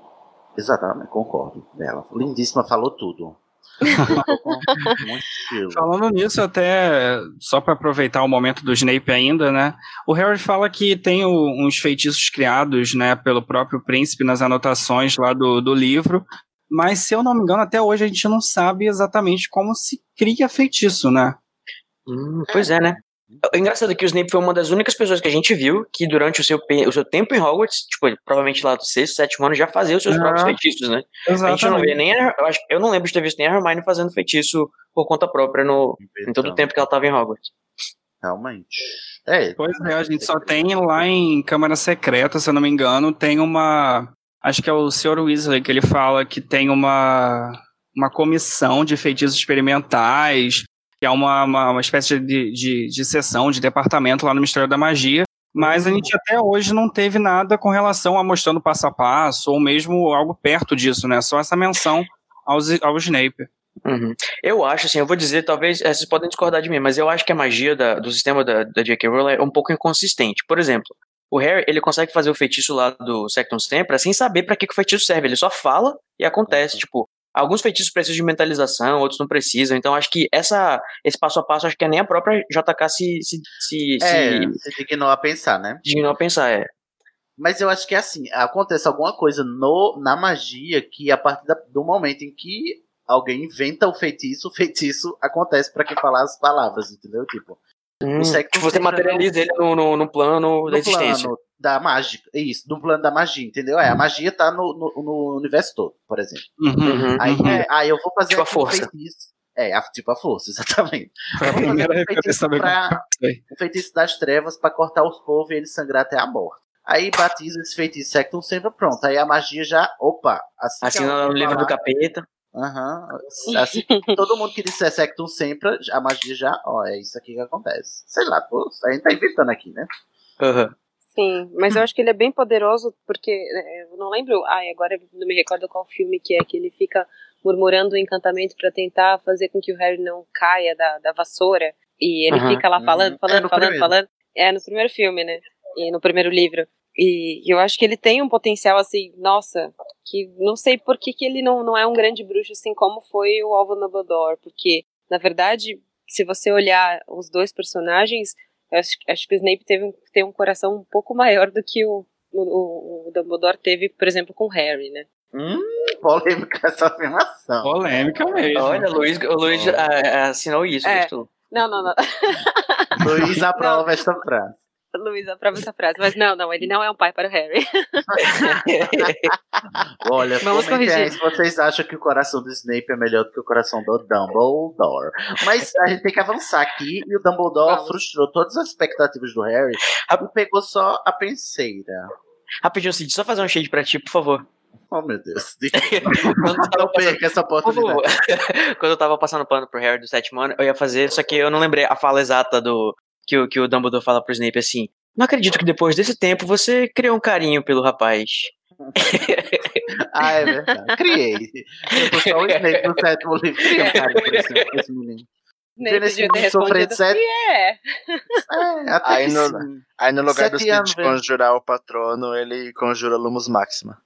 Exatamente, concordo. Ela, lindíssima, falou tudo. Falando nisso, até só para aproveitar o momento do Snape ainda, né? O Harry fala que tem o- uns feitiços criados, né, pelo próprio príncipe nas anotações lá do, do livro. Mas se eu não me engano, até hoje a gente não sabe exatamente como se cria feitiço, né? Hum, pois é, né? O engraçado é que o Snape foi uma das únicas pessoas que a gente viu que durante o seu, o seu tempo em Hogwarts, tipo, provavelmente lá do sexto, sétimo ano, já fazia os seus Ah, próprios feitiços, né? A gente não vê nem a, eu, acho, eu não lembro de ter visto nem a Hermione fazendo feitiço por conta própria no, em todo o tempo que ela tava em Hogwarts. Realmente. É, Pois é, a gente só tem lá em Câmara Secreta, se eu não me engano, tem uma. Acho que é o Sr. Weasley que ele fala que tem uma, uma comissão de feitiços experimentais, que é uma, uma, uma espécie de, de, de sessão, de departamento lá no Mistério da Magia. Mas a gente até hoje não teve nada com relação a mostrando passo a passo, ou mesmo algo perto disso, né? Só essa menção aos, ao Snape. Uhum. Eu acho, assim, eu vou dizer, talvez, eh, vocês podem discordar de mim, mas eu acho que a magia da- do sistema da, da J.K. Rowling é um pouco inconsistente. Por exemplo, o Harry, ele consegue fazer o feitiço lá do Sectum Sempra sem saber pra que, que o feitiço serve, ele só fala e acontece, tipo, alguns feitiços precisam de mentalização, outros não precisam, então acho que essa, esse passo a passo, acho que é nem a própria JK se, se, se, é, se dignou a pensar, né? dignou a pensar, é. Mas eu acho que é assim, acontece alguma coisa no, na magia que a partir da- do momento em que alguém inventa o feitiço, o feitiço acontece pra quem falar as palavras, entendeu? Tipo, Hum, o tipo, você materializa ele no, no, no plano da no existência. plano da mágica, isso, no plano da magia, entendeu? É, a magia tá no, no, no universo todo, por exemplo. Uhum, Aí, uhum. é, aí eu vou fazer Tipo a aqui um força. feitiço. É, a- tipo a força, exatamente. Eu vou fazer um feitiço, pra, pensei. um feitiço das trevas pra cortar os povos e eles sangrar até a morte. Aí batiza esse feitiço Sectum sempre pronto. Aí a magia já. Opa! Assim Assina no livro do capeta. Aham. Assim, todo mundo que disser Sectum sempre, a magia já. Ó, é isso aqui que acontece. Sei lá, pô, a gente tá inventando aqui, né? Aham. Sim, mas eu acho que ele é bem poderoso porque é, eu não lembro, ai, agora não me recordo qual filme que é que ele fica murmurando o encantamento pra tentar fazer com que o Harry não caia da, da vassoura e ele Aham. fica lá falando, Uhum. É, falando, no falando, primeiro. falando. É no primeiro filme, né? E no primeiro livro. E eu acho que ele tem um potencial assim, nossa, que não sei por que, que ele não, não é um grande bruxo assim como foi o Alvo Dumbledore, porque na verdade, se você olhar os dois personagens, eu acho, acho que o Snape teve um, tem um coração um pouco maior do que o, o, o Dumbledore teve, por exemplo, com o Harry, né? Hum, polêmica essa afirmação. Polêmica mesmo. Olha, o Luiz, o Luiz ah, ah, assinou isso, É. gostou. Não, não, não. Luiz aprova esta frase. Luiz aprova essa frase. Mas não, não, ele não é um pai para o Harry. Olha, Vamos corrigir. se vocês acham que o coração do Snape é melhor do que o coração do Dumbledore. Mas a gente tem que avançar aqui e o Dumbledore Vamos. frustrou todas as expectativas do Harry e pegou só a penseira. Rapidinho, Cid, só fazer um shade pra ti, por favor. Oh, meu Deus. Não perca essa oportunidade. Quando eu tava passando pano pro Harry do sétimo ano, eu ia fazer, só que eu não lembrei a fala exata do que o, que o Dumbledore fala pro Snape assim. Não acredito que depois desse tempo você criou um carinho pelo rapaz. Ah, é verdade. Criei. Eu tô só o Snape no sétimo livro. Criei um carinho por esse, por esse menino. Snape Vendo esse sofrer respondido. de sete- é. É, até Aí que no- sim. Aí no lugar do anos, velho. conjurar o patrono, ele conjura Lumos Máxima.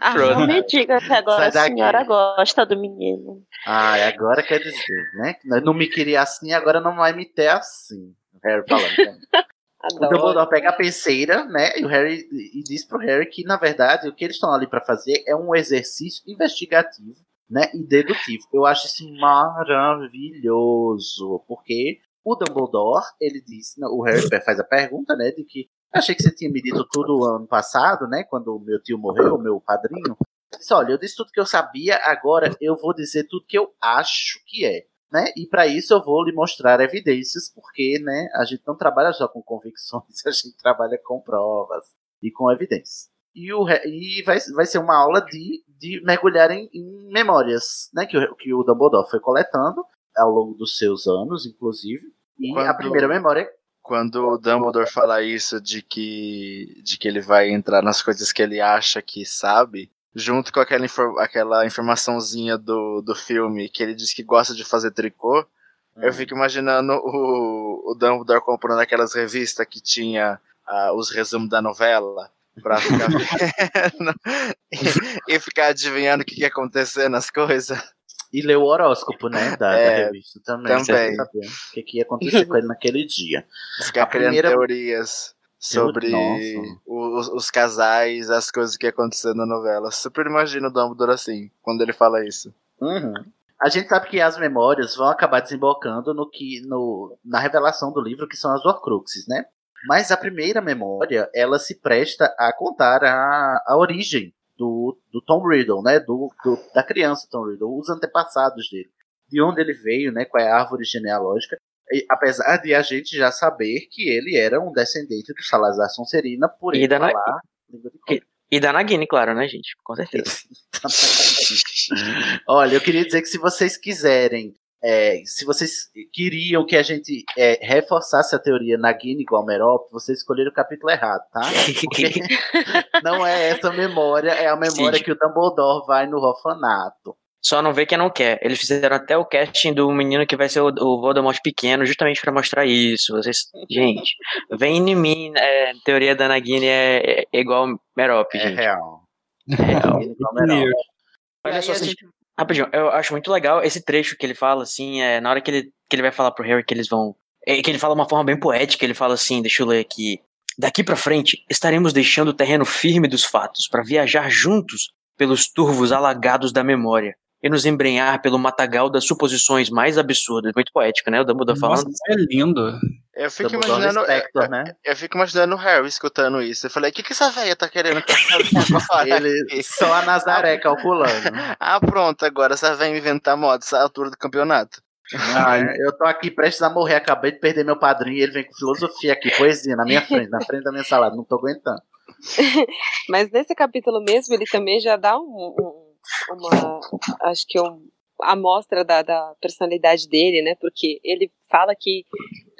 Ah, Pronto. não me diga que agora Sai a daqui. senhora gosta do menino. Ah, e agora quer dizer, né? Não me queria assim, agora não vai me ter assim. O Harry falando. né? O Adoro. Dumbledore pega a penseira, né? E o Harry e diz pro Harry que, na verdade, o que eles estão ali pra fazer é um exercício investigativo, né? E dedutivo. Eu acho isso maravilhoso, porque o Dumbledore, ele disse, né, o Harry faz a pergunta, né? De que achei que você tinha me dito tudo ano passado, né? Quando o meu tio morreu, o meu padrinho. Ele disse, olha, eu disse tudo que eu sabia, agora eu vou dizer tudo que eu acho que é né? E para isso eu vou lhe mostrar evidências, porque, né, a gente não trabalha só com convicções, a gente trabalha com provas e com evidências. E, o, e vai, vai ser uma aula de, de mergulhar em, em memórias, né, que, o- que o Dumbledore foi coletando ao longo dos seus anos, inclusive. E a Quando- primeira memória Quando o Dumbledore fala isso de que, de que ele vai entrar nas coisas que ele acha que sabe, junto com aquela, infor- aquela informaçãozinha do, do filme que ele diz que gosta de fazer tricô, eu fico imaginando o, o Dumbledore comprando aquelas revistas que tinha ah, os resumos da novela pra ficar vendo e, e ficar adivinhando o que ia acontecer nas coisas. e ler o horóscopo, né, da, da É, revista também. também. o que, que ia acontecer com ele naquele dia. Ficar A criando primeira- teorias sobre os, os casais, as coisas que iam acontecer na novela. Super imagino o Dumbledore assim, quando ele fala isso. Uhum. A gente sabe que as memórias vão acabar desembocando no que no, na revelação do livro, que são as Horcruxes, né? Mas a primeira memória, ela se presta a contar a, a origem do, do Tom Riddle, né? Do, do, da criança Tom Riddle, os antepassados dele. De onde ele veio, né? Qual é a árvore genealógica. Apesar de a gente já saber que ele era um descendente do Salazar Sonserina, por E ele da Na- falar língua de cobra. E da Nagini, claro, né, gente? Com certeza. Olha, eu queria dizer que se vocês quiserem, é, se vocês queriam que a gente é, reforçasse a teoria Nagini igual Merópe, vocês escolheram o capítulo errado, tá? Porque não é essa memória, é a memória Sim. que o Dumbledore vai no orfanato. Só não vê quem não quer. Eles fizeram até o casting do menino que vai ser o, o Voldemort pequeno, justamente pra mostrar isso. Vocês, gente, vem em mim, é, teoria da Nagini é, é igual Merop, É gente. real. É real. Igual Merópe. Olha só, assim, gente- rapidinho, eu acho muito legal esse trecho que ele fala, assim, é, na hora que ele, que ele vai falar pro Harry que eles vão. é, que ele fala de uma forma bem poética, ele fala assim, deixa eu ler aqui. Daqui pra frente, estaremos deixando o terreno firme dos fatos para viajar juntos pelos turvos alagados da memória e nos embrenhar pelo matagal das suposições mais absurdas. Muito poético, né? O Dumbledore Nossa, falando. isso é lindo. Eu fico Dumbledore imaginando. Spector, eu, né? eu fico imaginando o Harry escutando isso. Eu falei, o que, que essa velha tá querendo que eu fale Ele, aqui?" só a Nazaré calculando. Ah, pronto, agora essa velha inventar moda essa altura do campeonato. Ah, eu tô aqui prestes a morrer, acabei de perder meu padrinho e ele vem com filosofia aqui, poesia na minha frente, na frente da minha salada, não tô aguentando. Mas nesse capítulo mesmo, ele também já dá um, um- uma. Acho que um, amostra da, da personalidade dele, né? Porque ele fala que,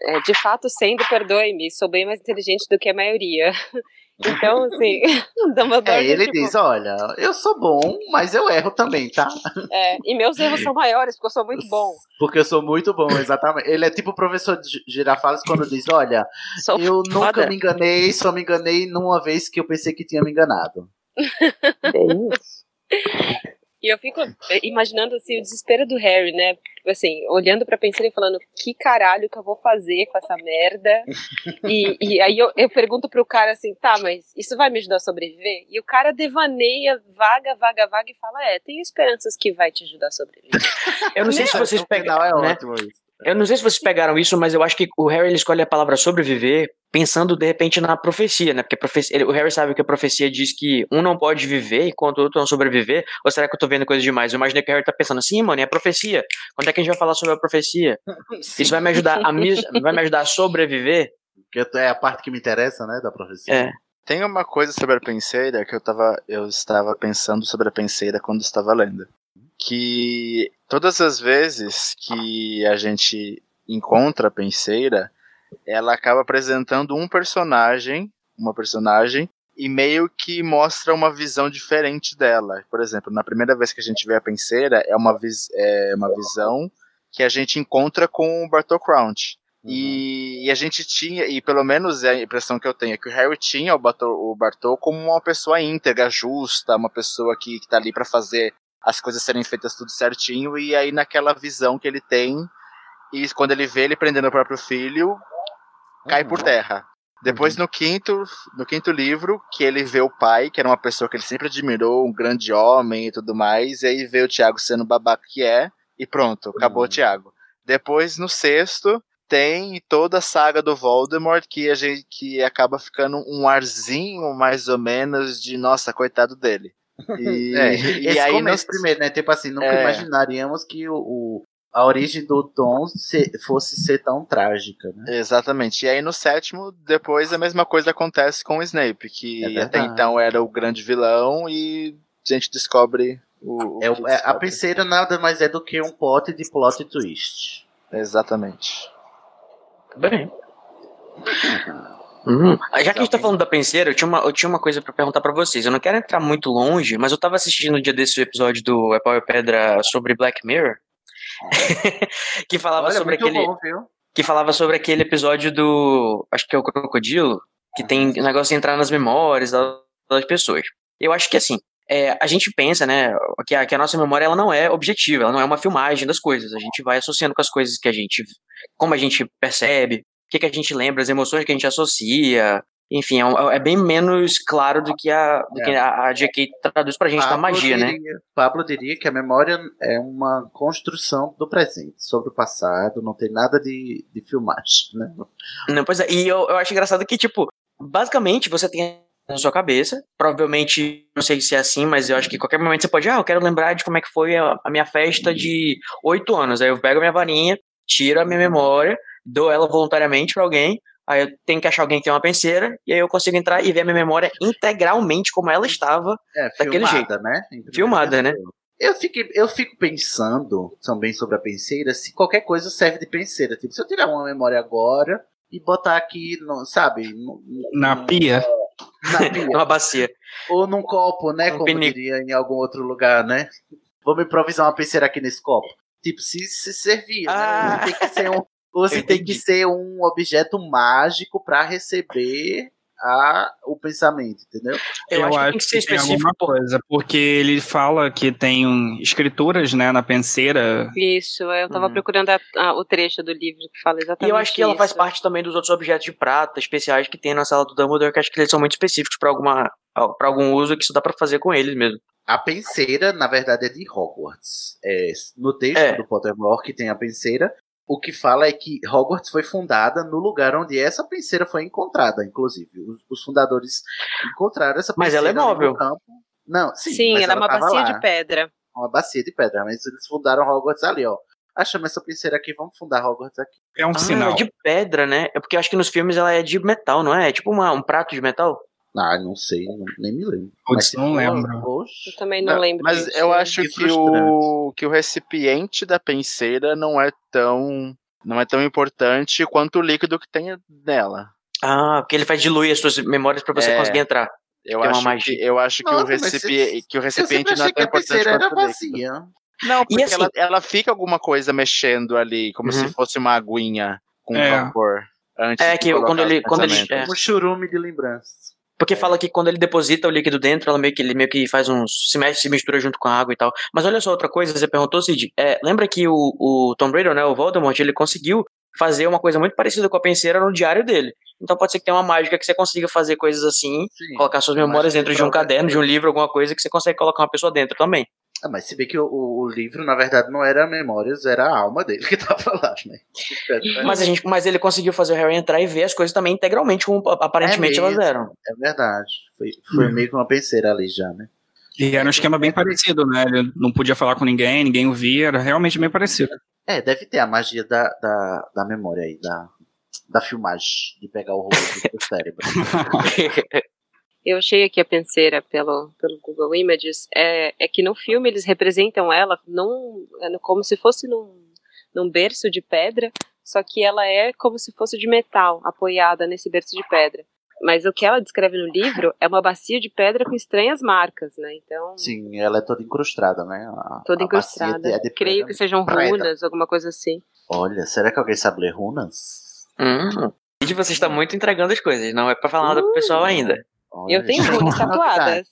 é, de fato, sendo, perdoe-me, sou bem mais inteligente do que a maioria. Então, assim, Dumbledore. É, ele tipo, diz, olha, eu sou bom, mas eu erro também, tá? é, e meus erros são maiores, porque eu sou muito bom. Porque eu sou muito bom, exatamente. Ele é tipo o professor de Girafales quando diz, olha, Sou eu nunca foda. me enganei, só me enganei numa vez que eu pensei que tinha me enganado. Bem isso. E eu fico imaginando assim, o desespero do Harry, né? Assim, olhando pra penseira e falando, que caralho que eu vou fazer com essa merda? E, e aí eu, eu pergunto pro cara assim, tá, mas isso vai me ajudar a sobreviver? E o cara devaneia vaga, vaga, vaga e fala, é, tem esperanças que vai te ajudar a sobreviver. Eu não sei se vocês pegaram. é né? ótimo isso. Eu não sei se vocês pegaram isso, mas eu acho que o Harry ele escolhe a palavra sobreviver pensando de repente na profecia, né? Porque profecia, ele- o Harry sabe que a profecia diz que um não pode viver enquanto o outro não sobreviver. Ou será que eu tô vendo coisa demais? Eu imaginei que o Harry tá pensando assim, mano, é a profecia. Quando é que a gente vai falar sobre a profecia? Isso vai me ajudar a me, vai me ajudar a sobreviver? Que é a parte que me interessa, né, da profecia. É. Tem uma coisa sobre a penseira que eu, tava, eu estava pensando sobre a penseira quando estava lendo. Que todas as vezes que a gente encontra a penseira, ela acaba apresentando um personagem, uma personagem, e meio que mostra uma visão diferente dela. Por exemplo, na primeira vez que a gente vê a penseira, é uma, vis é uma visão que a gente encontra com o Bartol Crouch. E, e a gente tinha, e pelo menos é a impressão que eu tenho, é que o Harry tinha o Bartol, o Bartol como uma pessoa íntegra, justa, uma pessoa que, que tá ali para fazer as coisas serem feitas tudo certinho, e aí naquela visão que ele tem, e quando ele vê ele prendendo o próprio filho, cai por terra. Depois no quinto, no quinto livro, que ele vê o pai, que era uma pessoa que ele sempre admirou, um grande homem e tudo mais, e aí vê o Tiago sendo o babaca que é, e pronto, acabou o Tiago. Depois no sexto, tem toda a saga do Voldemort que a gente que acaba ficando um arzinho mais ou menos de nossa, coitado dele. E, É, e aí começo no- primeiro, né? Tipo assim, nunca É. imaginaríamos que o, o- a origem do Tom se- fosse ser tão trágica, né? Exatamente. E aí no sétimo, depois a mesma coisa acontece com o Snape, que É até então era o grande vilão e a gente descobre o. o É, que o- é- a descobre. penseira nada mais é do que um pote de plot twist. Exatamente. Bem. Uhum. Ah, Já que a gente tá falando da penseira, eu tinha uma, eu tinha uma coisa pra perguntar pra vocês. Eu não quero entrar muito longe, mas eu tava assistindo um dia desse episódio do É Pau e Pedra sobre Black Mirror. que falava Olha, sobre aquele. bom, que falava sobre aquele episódio do. Acho que é o Crocodilo, que tem o negócio de entrar nas memórias das das pessoas. Eu acho que assim, é, a gente pensa, né, que a, que a nossa memória ela não é objetiva, ela não é uma filmagem das coisas. A gente vai associando com as coisas que a gente. como a gente percebe, o que, que a gente lembra, as emoções que a gente associa. Enfim, é, um- é bem menos claro do que a, do que a, a GK traduz pra gente da Pablo magia, né? diria, Pablo diria que a memória é uma construção do presente, sobre o passado, não tem nada de, de filmagem, né? Não, pois é, e eu, eu acho engraçado que, tipo, basicamente você tem na sua cabeça, provavelmente, não sei se é assim, mas eu acho que em qualquer momento você pode, ah, eu quero lembrar de como é que foi a, a minha festa de oito anos. Aí eu pego a minha varinha, tiro a minha memória, dou ela voluntariamente pra alguém, aí eu tenho que achar alguém que tem uma penseira, e aí eu consigo entrar e ver a minha memória integralmente como ela estava É, daquele filmada, jeito. né? Filmada, né? Eu fico, eu fico pensando também sobre a penseira, se qualquer coisa serve de penseira. Tipo, se eu tirar uma memória agora e botar aqui, no, sabe? no- Na pia. na pia. Uma bacia. Ou num copo, né? Um como pinico. diria em algum outro lugar, né? Vamos improvisar uma penseira aqui nesse copo. Tipo, se, se servir, Ah. né? Ou se tem que ser um, ou se tem que Entendi. ser um objeto mágico pra receber a, o pensamento, entendeu? Eu, acho que tem que ser específico. coisa, porque ele fala que tem um- escrituras, né, na penseira. Isso, eu tava Hum. procurando a- a- o trecho do livro que fala E exatamente eu acho que ela faz isso. parte também dos outros objetos de prata especiais que tem na sala do Dumbledore, que acho que eles são muito específicos pra alguma para algum uso que isso dá pra fazer com eles mesmo. A penseira, na verdade, é de Hogwarts. É, no texto É. do Pottermore que tem a penseira, o que fala é que Hogwarts foi fundada no lugar onde essa penseira foi encontrada, inclusive. Os, os fundadores encontraram essa Mas penseira ela é móvel. campo. Não, sim, Sim, mas ela é uma tava bacia lá, de pedra. Uma bacia de pedra, mas eles fundaram Hogwarts ali, ó. Achamos essa penseira aqui, vamos fundar Hogwarts aqui. É um Ah, sinal. é de pedra, né? É porque eu acho que nos filmes ela é de metal, não é? É tipo uma- um prato de metal. Ah, não sei, não- nem me lembro. Putz, não lembro. Eu também não, lembro. Mas disso. eu acho Que que o, que o recipiente da penseira não é tão não é tão importante quanto o líquido que tem nela. Ah, porque ele faz diluir as suas memórias pra você É. conseguir entrar. Eu é acho que eu acho que o Nossa, recipiente que o recipiente não é tão a importante quanto o líquido. vazia. Não, porque assim- ela, ela fica alguma coisa mexendo ali, como Uhum. se fosse uma aguinha com É. vapor. Antes É de que quando ele- quando ele- pensamentos. Um churume de lembranças. Porque fala que quando ele deposita o líquido dentro, ela meio que, ele meio que faz uns. se mexe, se mistura junto com a água e tal. Mas olha só outra coisa, você perguntou, Cid. É, lembra que o, o Tom Raider, né, o Voldemort, ele conseguiu fazer uma coisa muito parecida com a penseira no diário dele. Então pode ser que tenha uma mágica que você consiga fazer coisas assim, Sim. colocar suas memórias dentro de um caderno, de um livro, alguma coisa que você consegue colocar uma pessoa dentro também. Ah, mas se bem que o, o- livro, na verdade, não era memórias, era a alma dele que tava lá, né? Mas, a gente, mas ele conseguiu fazer o Harry entrar e ver as coisas também integralmente como aparentemente É elas mesmo. eram. É verdade. Foi, foi Hum. meio que uma penseira ali já, né? E era um esquema bem parecido, né? Ele não podia falar com ninguém, ninguém o via, era realmente bem parecido. É, deve ter a magia da, da, da memória aí, da, da filmagem, de pegar o rolo do cérebro. Eu achei aqui a penseira pelo, pelo Google Images, é, é que no filme eles representam ela num, é como se fosse num, num berço de pedra, só que ela é como se fosse de metal, apoiada nesse berço de pedra. Mas o que ela descreve no livro é uma bacia de pedra com estranhas marcas, né? Então, Sim, ela é toda incrustada, né? A- toda a incrustada. é Creio que sejam preta. runas, alguma coisa assim. Olha, será que alguém sabe ler runas? Hum. Cid, você está muito entregando as coisas, não é pra falar nada pro pessoal ainda. Olha, Eu tenho runas tatuadas.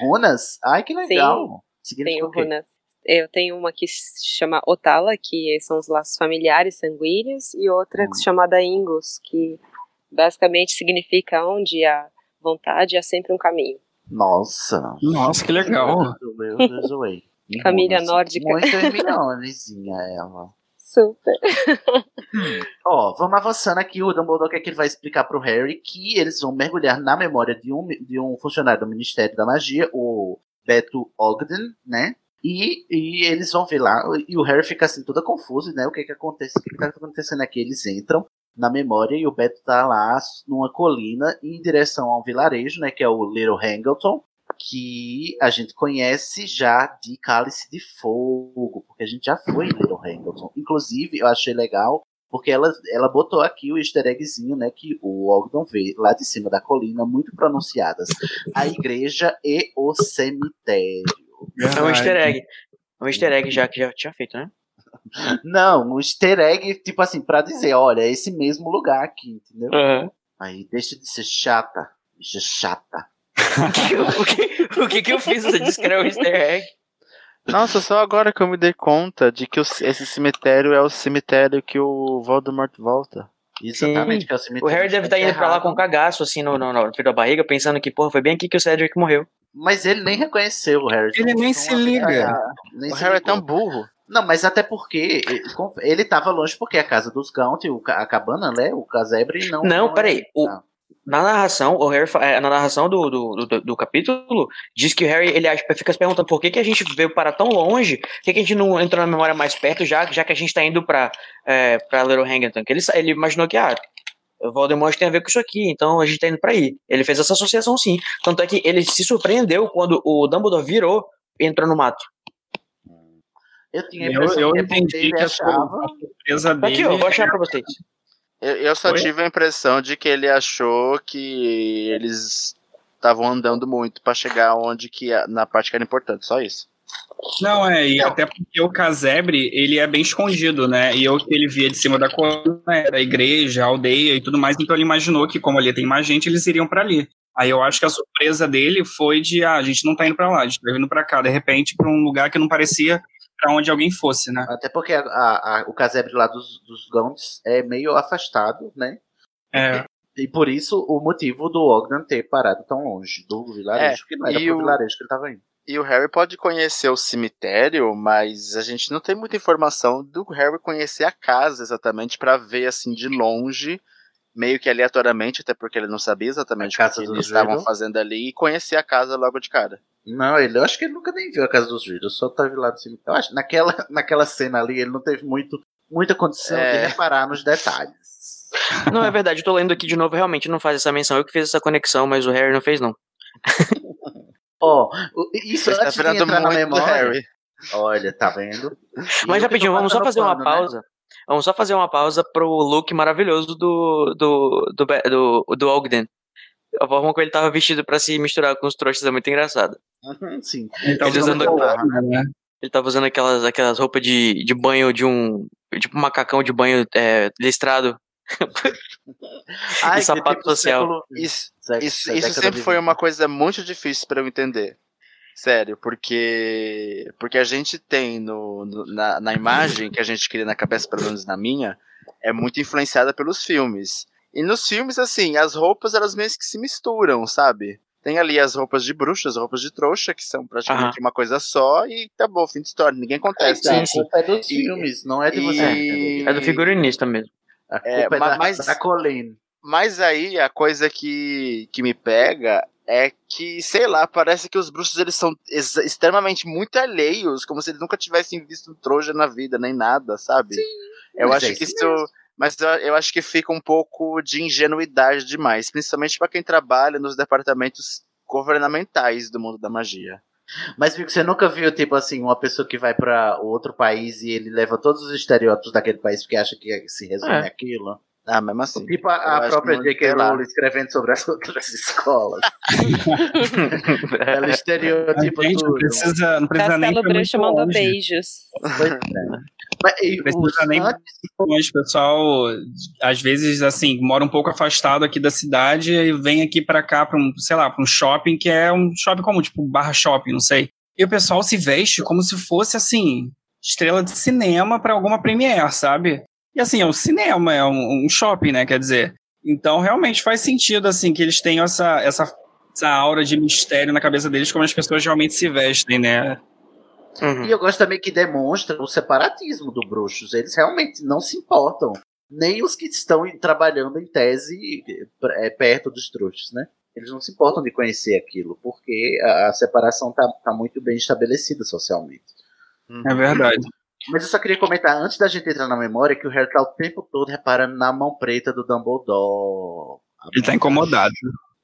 Runas? Ai, que legal. Significa Tenho runas. Eu tenho uma que se chama Otala, que são os laços familiares sanguíneos, e outra que se chama Ingus, que basicamente significa onde há vontade há sempre um caminho. Nossa. Nossa, que legal. Meu Deus, away. Família nórdica. Muito Hermionezinha ela. Super. Ó, vamos avançando aqui. O Dumbledore quer que ele vai explicar pro Harry que eles vão mergulhar na memória de um, de um funcionário do Ministério da Magia, o Beto Ogden, né? E, e eles vão ver lá. E o Harry fica assim, toda confuso, né? O que que acontece? O que que tá acontecendo aqui? Eles entram na memória e o Beto tá lá numa colina em direção a um vilarejo, né? Que é o Little Hangleton. Que a gente conhece já de Cálice de Fogo, porque a gente já foi em Little Hangleton. Inclusive, eu achei legal porque ela, ela botou aqui o easter eggzinho, né, que o Ogden vê lá de cima da colina, muito pronunciadas. A igreja e o cemitério. É um easter egg. É um easter egg já que já tinha feito, né? Não, um easter egg, tipo assim, pra dizer, olha, é esse mesmo lugar aqui, entendeu? Uhum. Aí, deixa de ser chata. Deixa chata. o, que, o que que eu fiz? Você disse que era um easter egg. Nossa, só agora que eu me dei conta de que o- esse cemitério é o cemitério que o Voldemort volta. Exatamente, Sim. que é o O cemitério Harry deve estar indo pra lá com um cagaço, assim, no, no, no fio da barriga, pensando que, porra, foi bem aqui que o Cedric morreu. Mas ele nem reconheceu o Harry. Ele nem se liga. Nem O se Harry é ligou. tão burro. Não, mas até porque ele- ele tava longe porque a casa dos Gaunt, o a cabana, né? O casebre não. Não, é- peraí. O, não. Na narração, o Harry, é, na narração do, do, do, do capítulo, diz que o Harry ele fica se perguntando por que, que a gente veio parar tão longe, por que, que a gente não entrou na memória mais perto, já, já que a gente tá indo pra, é, pra Little Hangington. Que ele, ele imaginou que, ah, o Voldemort tem a ver com isso aqui, então a gente tá indo pra aí. Ele fez essa associação sim. Tanto é que ele se surpreendeu quando o Dumbledore virou e entrou no mato. Eu tinha a Eu, eu que entendi que a achava. surpresa Tá dele. aqui, ó, vou achar pra vocês. Eu, eu só Oi? tive a impressão de que ele achou que eles estavam andando muito pra chegar onde que na parte que era importante, só isso. Não, é, e até porque o casebre, ele é bem escondido, né? E o que ele via de cima da coluna era a igreja, a aldeia e tudo mais, então ele imaginou que, como ali tem mais gente, eles iriam pra ali. Aí eu acho que a surpresa dele foi de, ah, a gente não tá indo pra lá, a gente tá indo pra cá, de repente, pra um lugar que não parecia pra onde alguém fosse, né? Até porque a- a- a- o casebre lá dos, dos é meio afastado, né? É. E por isso o motivo do Ogden ter parado tão longe do vilarejo, É, que não era e pro o- vilarejo que ele tava indo. E o Harry pode conhecer o cemitério, mas a gente não tem muita informação do Harry conhecer a casa exatamente pra ver assim de longe, meio que aleatoriamente, até porque ele não sabia exatamente o que eles estavam fazendo ali e conhecer a casa logo de cara. Não, ele, eu acho que ele nunca nem viu a casa dos Riddles, só tava lá no cemitério. Eu acho naquela, naquela cena ali ele não teve muito, muita condição É. de reparar nos detalhes. Não, é verdade, eu tô lendo aqui de novo, realmente não faz essa menção. Eu que fiz essa conexão, mas o Harry não fez, não. Ó, o- isso Você tá antes de virando entrar na do memória. Harry. Olha, tá vendo? Mas eu rapidinho, vamos só fazer uma pano, né? Vamos só fazer uma pausa pro look maravilhoso do, do, do, do, do Ogden. A forma como ele tava vestido pra se misturar com os trouxas é muito engraçado. Uhum, Sim. Ele tá Ele usando usando- coluna, né? Ele tava usando aquelas, aquelas roupas de, de banho de um. Tipo um macacão de banho é, listrado. Ai, que sapato tipo social. século- Isso, isso, isso sempre foi 20. uma coisa muito difícil pra eu entender. Sério, porque porque a gente tem no, no- na, na imagem que a gente cria na cabeça, pelo menos na minha, é muito influenciada pelos filmes. E nos filmes, assim, as roupas elas meio que se misturam, sabe? Tem ali as roupas de bruxa, as roupas de trouxa, que são praticamente uma coisa só, e acabou, fim de história, ninguém contesta Sim, isso. sim. culpa é dos E- filmes, não é de você. e- entendeu? É do figurinista mesmo. A É, culpa é, ma- da, mas- da Colleen. Mas aí a coisa que, que me pega é que, sei lá, parece que os bruxos eles são ex- extremamente muito alheios, como se eles nunca tivessem visto um troja na vida, nem nada, sabe? eu mas acho é que isso. Mas eu, eu acho que fica um pouco de ingenuidade demais, principalmente para quem trabalha nos departamentos governamentais do mundo da magia. Mas Vico, você nunca viu, tipo assim, uma pessoa que vai pra outro país e ele leva todos os estereótipos daquele país porque acha que se resume É. aquilo? Ah, mesmo assim. Tipo a, a própria J.K. Rowling escrevendo sobre as outras escolas. Ela estereotipa Gente, não tudo. precisa, não precisa nem Castelo Bruxo muito mandou longe. beijos. Pois é. Mas, e Não precisa nem o pessoal, às vezes, assim, mora um pouco afastado aqui da cidade e vem aqui pra cá, pra um, sei lá, pra um shopping que é um shopping comum, tipo barra shopping, não sei. E o pessoal se veste como se fosse, assim, estrela de cinema pra alguma premiere, sabe? E assim, é um cinema, é um, um shopping, né? Quer dizer. Então, realmente faz sentido, assim, que eles tenham essa, essa, essa aura de mistério na cabeça deles, como as pessoas realmente se vestem, né? Uhum. E eu gosto também que demonstra o separatismo do bruxos. Eles realmente não se importam. Nem os que estão trabalhando em tese é, perto dos trouxas, né? Eles não se importam de conhecer aquilo, porque a, a separação tá, tá muito bem estabelecida socialmente. É verdade. Mas eu só queria comentar, antes da gente entrar na memória, que o Harry tá o tempo todo reparando na mão preta do Dumbledore. A Ele tá incomodado.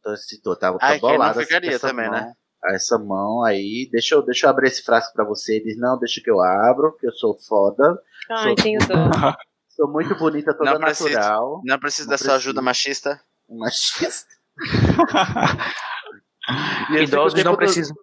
Então, citou, tá, tá Ai, bolado assim, ficaria também, mão, né? Essa mão aí, deixa eu, deixa eu abrir esse frasco pra você. Ele diz, não, deixa que eu abro, que eu sou foda. Ai, Sou- tenho. Sou muito bonita, toda Não precisa. natural. Não precisa Não da sua ajuda precisa. machista. Machista. E Idosos não todo- precisam.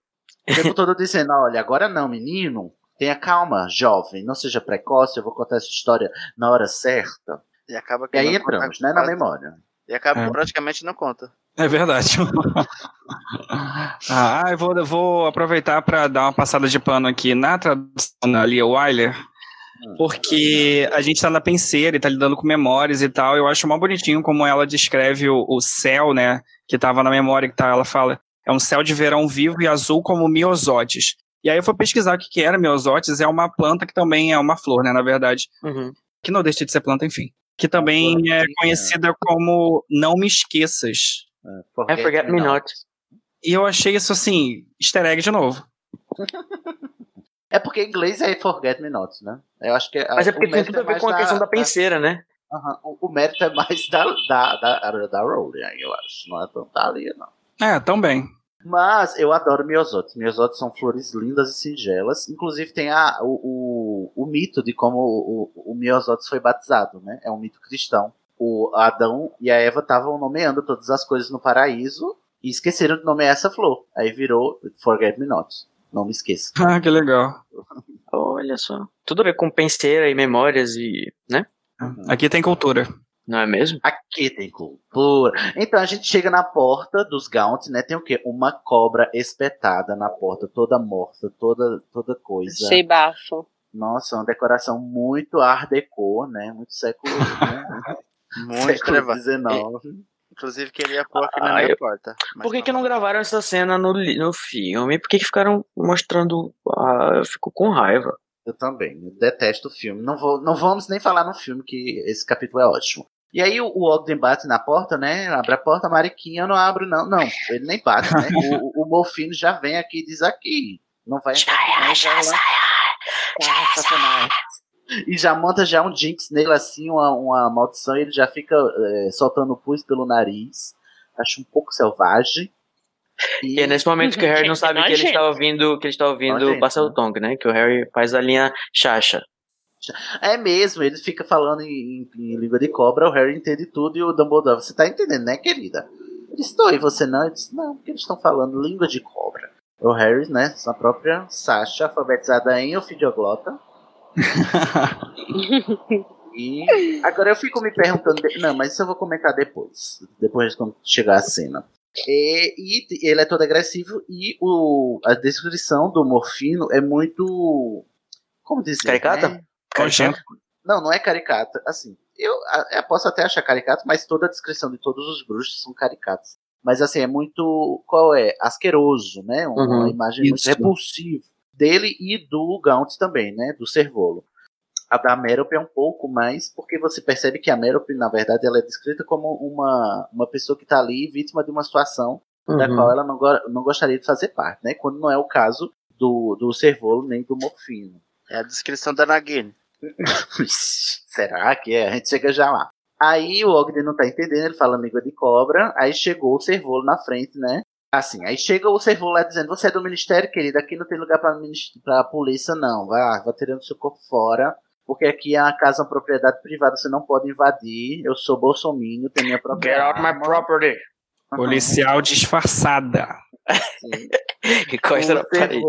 O tempo todo dizendo, olha, agora não, menino. Tenha calma, jovem. Não seja precoce, eu vou contar essa história na hora certa. E acaba que E aí não entramos, né, na memória. E acaba É. que praticamente não conta. É verdade. ah, eu vou, eu vou aproveitar para dar uma passada de pano aqui na tradução da Lia Wyler. porque a gente tá na penseira e tá lidando com memórias e tal. Eu acho mó bonitinho como ela descreve o, o céu, né? Que tava na memória, que tá, ela fala. É um céu de verão vivo e azul como miosotes. E aí eu fui pesquisar o que, que era miosotes. É uma planta que também é uma flor, né? Na verdade. Uhum. Que não deixa de ser planta, enfim. Que também é conhecida como Não Me Esqueças. É Forget Me Not. E eu achei isso assim, easter egg de novo. É porque em inglês é Forget Me Not, né? Eu acho que Mas é porque tem tudo a ver mais com a questão da penseira, né? Aham, o, o mérito é mais da, da, da, da Rowling, aí, eu acho. Não é tanto da Lia, não. É, também. Mas eu adoro miosotes. Miosotes são flores lindas e singelas. Inclusive tem a, o, o, o mito de como o, o, o miosotes foi batizado, né? É um mito cristão. O Adão e a Eva estavam nomeando todas as coisas no paraíso e esqueceram de nomear essa flor. Aí virou Forget Me Not. Não me esqueça. Ah, que legal. Olha só. Tudo a ver com penseira e memórias e. né? Aqui tem cultura. Não é mesmo? Aqui tem cultura. Então a gente chega na porta dos Gaunt, né? Tem o quê? Uma cobra espetada na porta, toda morta, toda, toda coisa. Achei bafo. Nossa, uma decoração muito art deco, né? Muito século, né? Muito século. XIX. Inclusive queria pôr aqui na Ah, minha eu- porta. Por que, que não gravaram essa cena no, no filme? Por que, que ficaram mostrando. Ah, eu fico com raiva. Eu também, eu detesto o filme. Não, vou, não vamos nem falar no filme, que esse capítulo é ótimo. E aí o, o Ogden bate na porta, né? Abre a porta, Mariquinha, eu não abro, não. Não, ele nem bate, né? O, o, o Morfino já vem aqui e diz aqui. Não vai entrar. E já monta já um jinx nele, assim, uma, uma maldição, e ele já fica é, soltando pus pelo nariz. Acho um pouco selvagem. E é nesse momento que o Harry não sabe que ele está ouvindo, que ele está ouvindo Pássaro Tongue, né? Que o Harry faz a linha chacha. É mesmo, ele fica falando em, em- em língua de cobra, o Harry entende tudo e o Dumbledore, você tá entendendo, né, querida? Ele estou e você não? Ele disse, não, porque eles estão falando língua de cobra. O Harry, né, sua própria Sasha, alfabetizada em ofidioglota. E agora eu fico me perguntando, de- não, mas isso eu vou comentar depois, depois de quando chegar a cena. E, e ele é todo agressivo e o, a descrição do Morfino é muito, como dizer, Caricata? né? Não, não é caricata. Assim, eu, eu posso até achar caricato, mas toda a descrição de todos os bruxos são caricatos. Mas assim, é muito. Qual é? Asqueroso, né? Uma Uhum, imagem muito isso. repulsiva. Dele e do Gaunt também, né? Do Servolo. A da Merope é um pouco mais, porque você percebe que a Merope, na verdade, ela é descrita como uma, uma pessoa que está ali vítima de uma situação da Uhum. qual ela não, go- não gostaria de fazer parte, né? Quando não é o caso do, do Servolo nem do Morfino. É a descrição da Nagini. Será que é? A gente chega já lá. Aí o Ogden não tá entendendo, ele fala língua de cobra. Aí chegou o Servolo na frente, né? Assim, aí chega o Servolo lá dizendo: Você é do ministério, querido, aqui não tem lugar pra, pra polícia, não. Vai, vai tirando seu corpo fora. Porque aqui é uma casa, uma propriedade privada, você não pode invadir. Eu sou bolsominho, tenho minha própria. Get out my property. Policial disfarçada. Encosta O na parede.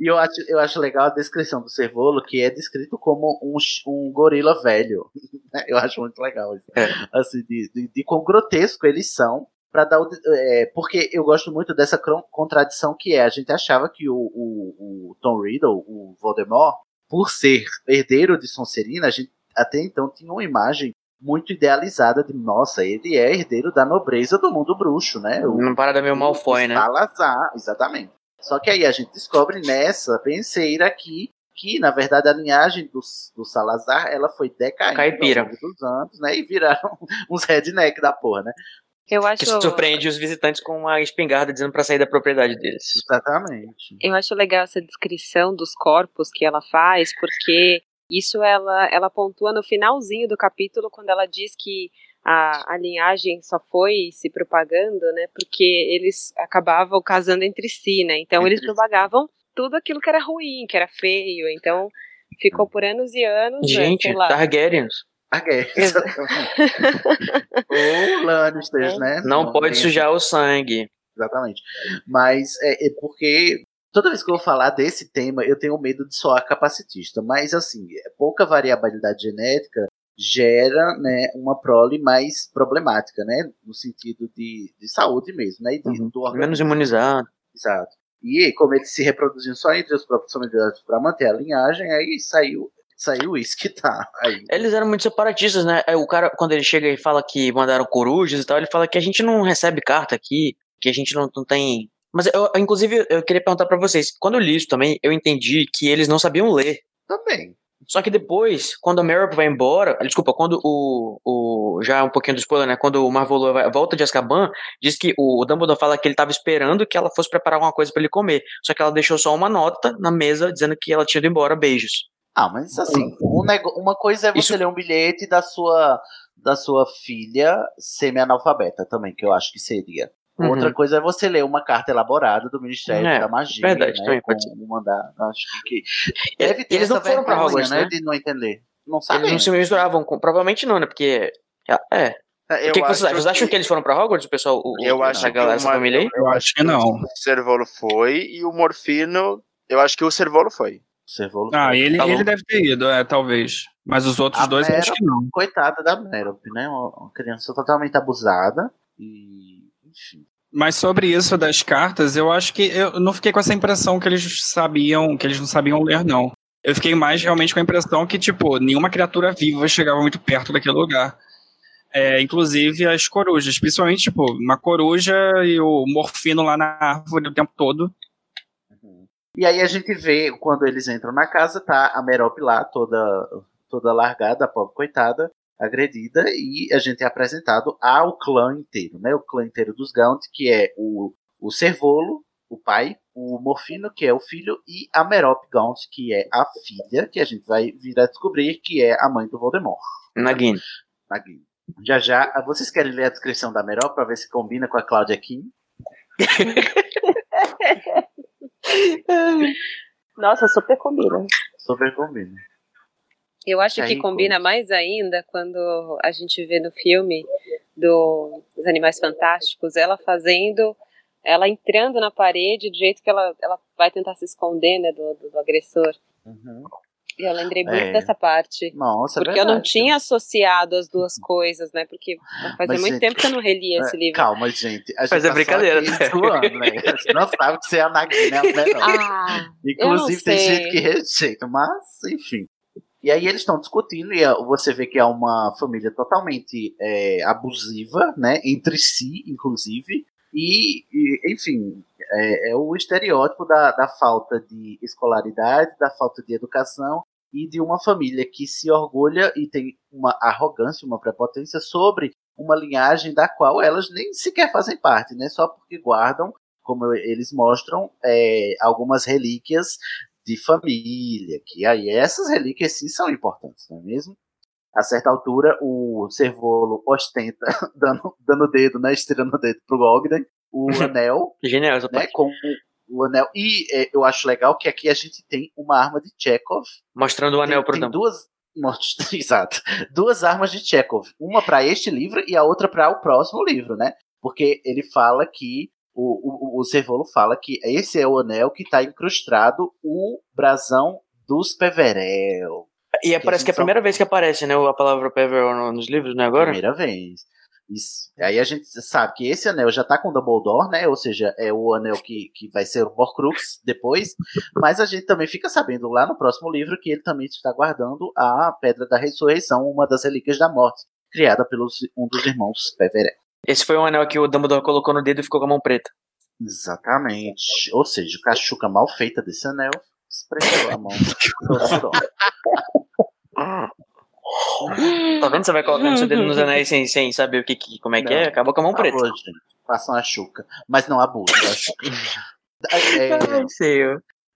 E eu acho, eu acho legal a descrição do Servolo, que é descrito como um, um gorila velho. eu acho muito legal isso. É. Assim, de, de, de quão grotesco eles são. Pra dar o, é, porque eu gosto muito dessa contradição que é. A gente achava que o, o, o Tom Riddle, o Voldemort, por ser herdeiro de Sonserina, a gente até então tinha uma imagem muito idealizada de, nossa, ele é herdeiro da nobreza do mundo bruxo, né? O- Uma parada meio Malfoy, né? Salazar, exatamente. Só que aí a gente descobre nessa penseira aqui que, na verdade, a linhagem do, do Salazar ela foi decaindo Caipira. ao longo dos anos, né? E viraram uns redneck da porra, né? Eu acho, Que surpreende os visitantes com uma espingarda dizendo pra sair da propriedade deles. Exatamente. eu acho legal essa descrição dos corpos que ela faz, porque isso ela, ela pontua no finalzinho do capítulo, quando ela diz que a, a linhagem só foi se propagando, né? Porque eles acabavam casando entre si, né? Então eles propagavam tudo aquilo que era ruim, que era feio. Então ficou por anos e anos, né, Gente, sei lá. Targaryens. Exatamente. Ou Lannisters, né? Não pode sujar o sangue. Exatamente. Mas é, é porque toda vez que eu vou falar desse tema, eu tenho medo de soar capacitista. Mas assim, pouca variabilidade genética gera né, uma prole mais problemática, né? No sentido de, de saúde mesmo, né? E de, Uhum. Menos imunizado. Exato. E como eles se reproduziam só entre os próprios familiares para manter a linhagem, aí saiu, Isso aí o uísque tá aí. Eles eram muito separatistas, né? Aí o cara, quando ele chega e fala que mandaram corujas e tal, ele fala que a gente não recebe carta aqui, que a gente não, não tem. Mas, eu, inclusive, eu queria perguntar pra vocês. Quando eu li isso também, eu entendi que eles não sabiam ler. Também. Só que depois, quando a Merop vai embora, desculpa, quando o, o já um pouquinho do spoiler, né, quando o Marvolo volta de Azkaban, diz que o, Dumbledore fala que ele tava esperando que ela fosse preparar alguma coisa pra ele comer, só que ela deixou só uma nota na mesa dizendo que ela tinha ido embora, beijos. Ah, mas assim, um uma coisa é você ler um bilhete da sua, da sua filha semi-analfabeta também, que eu acho que seria. Uhum. Outra coisa é você ler uma carta elaborada do Ministério É, da Magia, verdade, né? também pode ser. mandar, acho que deve ter Eles não foram pra vergonha, Hogwarts, né? De não entender. Não Eles sabem. não se misturavam com. Provavelmente não, né? Porque. É. Eu o que, que vocês acham? Vocês acham que- eles foram pra Hogwarts, o pessoal? O, Eu acho que galera, essa família aí? Eu acho que não. O Servolo foi e o Morfino. Eu acho que o Servolo foi. Servolo Ah, ele, Tá ele deve ter ido, é, talvez. Mas os outros A dois eu acho que não. Coitada da Merope, né? Uma criança totalmente abusada. E. Enfim. Mas sobre isso das cartas, eu acho que eu não fiquei com essa impressão que eles sabiam, que eles não sabiam ler, não. Eu fiquei mais realmente com a impressão que, tipo, nenhuma criatura viva chegava muito perto daquele lugar. É, inclusive as corujas, principalmente, tipo, uma coruja e o morfino lá na árvore o tempo todo. E aí a gente vê, quando eles entram na casa, tá a Merope lá, toda, toda largada, a pobre coitada, agredida, e a gente é apresentado ao clã inteiro, né? O clã inteiro dos Gaunt, que é o, o Servolo, o pai, o Morfino, que é o filho, e a Merope Gaunt, que é a filha, que a gente vai vir a descobrir que é a mãe do Voldemort. Nagini. Nagini. Já já, vocês querem ler a descrição da Merope pra ver se combina com a Cláudia Kim? Nossa, super combina. Super combina. Eu acho Que combina mais ainda quando a gente vê no filme do, dos Animais Fantásticos ela fazendo, ela entrando na parede do jeito que ela, ela vai tentar se esconder né, do, do, do agressor. E eu lembrei muito É. dessa parte. Nossa, é porque eu não tinha associado as duas coisas, né? Porque fazia Mas, muito gente, tempo que eu não reli esse É, livro. Calma, gente. A gente Mas é tá brincadeira, né? zoando, né? A gente não sabe que você é a Nagini, né? Não. Ah, Inclusive, eu tem não sei. gente que rejeita, mas, enfim. E aí eles estão discutindo e ah, você vê que é uma família totalmente é, abusiva, né? Entre si, inclusive. E, e, enfim, é, é o estereótipo da, da falta de escolaridade, da falta de educação e de uma família que se orgulha e tem uma arrogância, uma prepotência sobre uma linhagem da qual elas nem sequer fazem parte, né? Só porque guardam, como eles mostram, é, algumas relíquias de família, que aí essas relíquias sim são importantes, não é mesmo? A certa altura, o Servolo ostenta, dando, dando o dedo, né, estirando o dedo pro Ogden, o anel, Genial essa né, com o anel. E é, eu acho legal que aqui a gente tem uma arma de Chekhov. Mostrando o anel pro tem duas Exato. Duas armas de Chekhov. Uma para este livro e a outra para o próximo livro, né? Porque ele fala que. O, o, o Servolo fala que esse é o anel que está incrustado o brasão dos Peverel. E é, parece que é a primeira vez que aparece, né? A palavra Peverell no- nos livros, não é agora? Primeira vez. Isso. Aí a gente sabe que esse anel já tá com o Dumbledore, né? Ou seja, é o anel que, que vai ser o Horcrux depois. Mas a gente também fica sabendo lá no próximo livro que ele também está guardando a Pedra da Ressurreição, uma das relíquias da morte, criada pelos um dos irmãos Peverell. Esse foi um anel que o Dumbledore colocou no dedo e ficou com a mão preta. Exatamente. Ou seja, o cachuca mal feita desse anel espremeu a mão. Tá vendo? Você vai colocando seu dedo nos anéis sem, sem saber o que, que- como é que é, acaba com a mão preta. Gente, façam a chuca. Mas não abusem da chuca. É, Ai.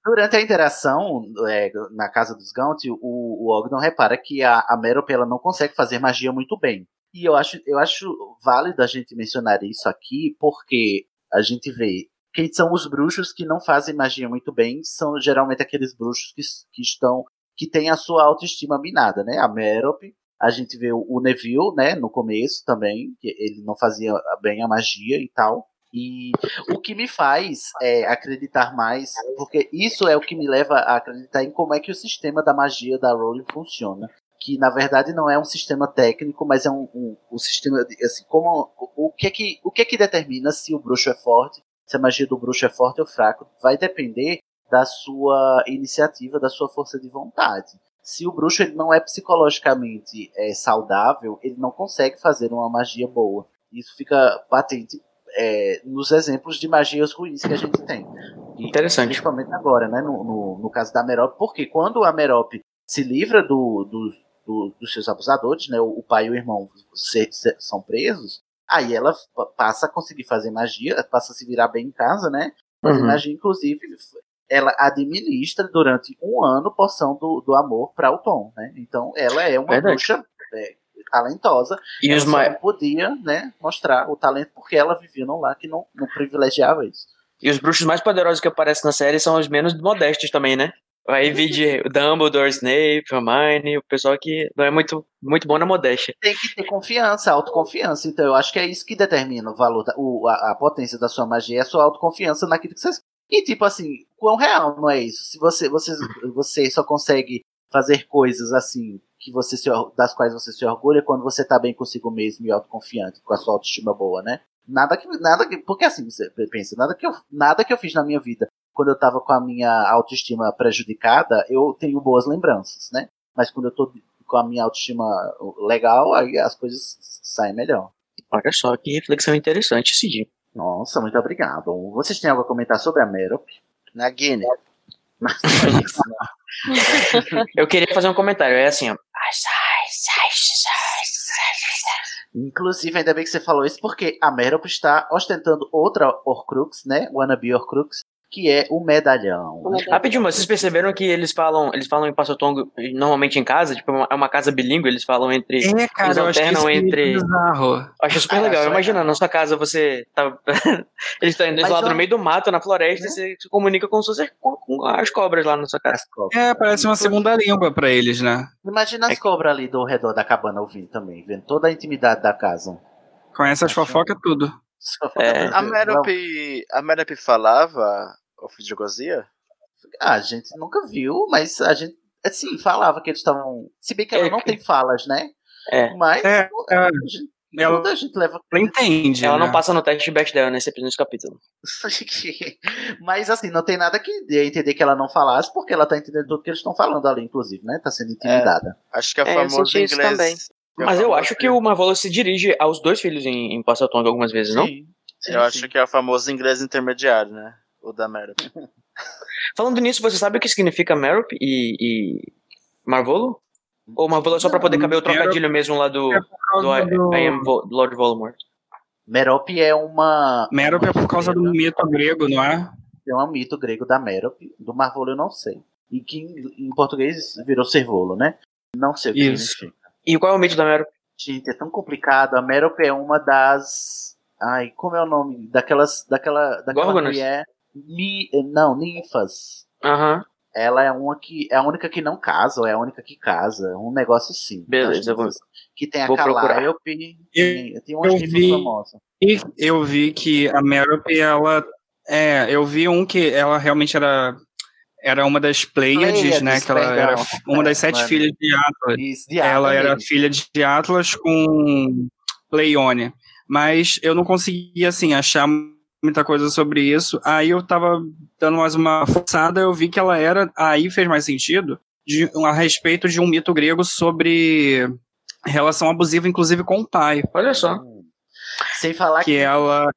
Durante a interação é, na casa dos Gaunt, o, o Ogden repara que a, a Merope ela não consegue fazer magia muito bem. E eu acho, eu acho válido a gente mencionar isso aqui, porque a gente vê quem são os bruxos que não fazem magia muito bem, são geralmente aqueles bruxos que, que estão que têm a sua autoestima minada, né? A Merope, a gente vê o, Neville, né, no começo também, que ele não fazia bem a magia e tal. E o que me faz é, acreditar mais, porque isso é o que me leva a acreditar em como é que o sistema da magia da Rowling funciona. Que na verdade não é um sistema técnico, mas é um, um, um sistema de, assim, como o, o que é que o que é que determina se o bruxo é forte, se a magia do bruxo é forte ou fraco, vai depender da sua iniciativa, da sua força de vontade. se o bruxo ele não é psicologicamente é, saudável, ele não consegue fazer uma magia boa. Isso fica patente é, nos exemplos de magias ruins que a gente tem. E, Interessante. Principalmente agora, né? No, no, no caso da Merope, porque quando a Merope se livra do, do, do- dos seus abusadores, né? O, o pai e o irmão se- se- são presos, aí ela pa- passa a conseguir fazer magia, passa a se virar bem em casa, né? Fazer Uhum. magia, inclusive, ela administra durante um ano poção do, do amor para o Tom, né? Então ela é uma Verdade. bruxa é, talentosa. E ela os ma- não podia, né, mostrar o talento porque ela vivia num lar que não, não privilegiava isso. E os bruxos mais poderosos que aparecem na série são os menos modestos também, né? Aí vi de Dumbledore, Snape, Hermione, o pessoal que não é muito, muito bom na modéstia. Tem que ter confiança, autoconfiança. Então eu acho que é isso que determina o valor, da, o, a, a potência da sua magia, é a sua autoconfiança naquilo que você. E tipo assim, quão real não é isso? Se você, você, você só consegue fazer coisas assim que você se, das quais você se orgulha quando você tá bem consigo mesmo e autoconfiante, com a sua autoestima boa, né? Nada que, nada que, porque assim você pensa, nada que eu, nada que eu fiz na minha vida quando eu tava com a minha autoestima prejudicada, eu tenho boas lembranças, né? Mas quando eu tô com a minha autoestima legal, aí as coisas saem melhor. Olha só que reflexão interessante esse dia. Nossa, muito obrigado. Vocês têm algo a comentar sobre a Merope? Na Guiné. Mas só isso, né? Eu queria fazer um comentário, é assim, ó. Inclusive, ainda bem que você falou isso, porque a Merope está ostentando outra Horcrux, né? Wannabe Horcrux, que é o medalhão. Rapidinho, mas vocês perceberam que eles falam, eles falam em Passotongo normalmente em casa, tipo, é uma- é casa bilíngue, eles falam entre. É, cara, eles alternam é entre. bizarro. Eu acho super Ah, legal. acho Imagina, na sua casa você tá. eles estão indo eu- no meio do mato, na floresta, e você se comunica com, suas, com, as cobras lá na sua casa. É, parece uma segunda língua pra eles, né? Imagina as cobras ali do redor da cabana ouvindo também, vendo toda a intimidade da casa. Conhece as fofocas tudo. É. A Merope, a Merope falava ofidigosia? Ah, a gente nunca viu, mas a gente, assim, falava que eles estavam. Se bem que ela É, não tem falas, né? É. Mas É, é. a gente, Ela, tudo a gente leva. ela entende. Ela não né? passa no teste de Bechdel nesse, nesse capítulo. Mas assim, não tem nada que dê a entender que ela não falasse, porque ela tá entendendo tudo que eles estão falando ali, inclusive, né? Tá sendo intimidada. Acho que é É, senti isso inglês. também. é Mas eu acho que o Marvolo se dirige aos dois filhos em, em Passotonga algumas vezes, não? Sim. Sim, Eu acho sim. que é o famoso inglês intermediário, né? O da Merope. Falando nisso, você sabe o que significa Merop e, e Marvolo? Ou Marvolo é só pra poder caber o trocadilho mesmo lá do, É do, I, do... I am Vo- Lord Voldemort? Merope é uma. Merope é por causa do mito grego, não é? É um mito grego da Merope. Do Marvolo eu não sei. E que em, em português virou Servolo, né? Não sei o que Isso. significa. E qual é o mito da Merop? Gente, é tão complicado. A Merope é uma das. Ai, como é o nome? Daquelas. Daquela. Daquela Górgonas? mulher. Mi, não, ninfas. Aham, Ela é uma que. É a única que não casa, ou é a única que casa. Um negócio assim. Beleza, Das vou-. Que tem a vou procurar. Calliope. Tem, tem eu vi-. E eu vi que a Merope, ela. É, eu vi um que ela realmente era. Era uma das Pleiades, Pleiades, né? Que ela era uma das É, sete mano. filhas de Atlas. Isso, de ela água era filha de Atlas com Pleione. Mas eu não conseguia, assim, achar muita coisa sobre isso. Aí eu tava dando mais uma forçada, eu vi que ela era. Aí fez mais sentido. De, a respeito de um mito grego sobre relação abusiva, inclusive com o pai. olha só. Sem falar que. Que ela.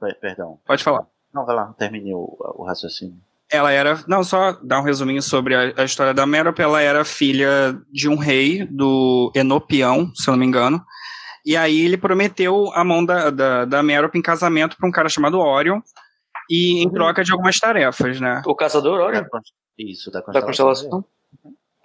Per- Perdão. Pode falar. Não, vai lá, não terminei o, o raciocínio. Ela era. Não, só dar um resuminho sobre a, a história da Merope. Ela era filha de um rei, do Enopião, se eu não me engano. E aí ele prometeu a mão da, da, da Merope em casamento para um cara chamado Orion. E em troca de algumas tarefas, né? O caçador, olha, Isso, da da constelação.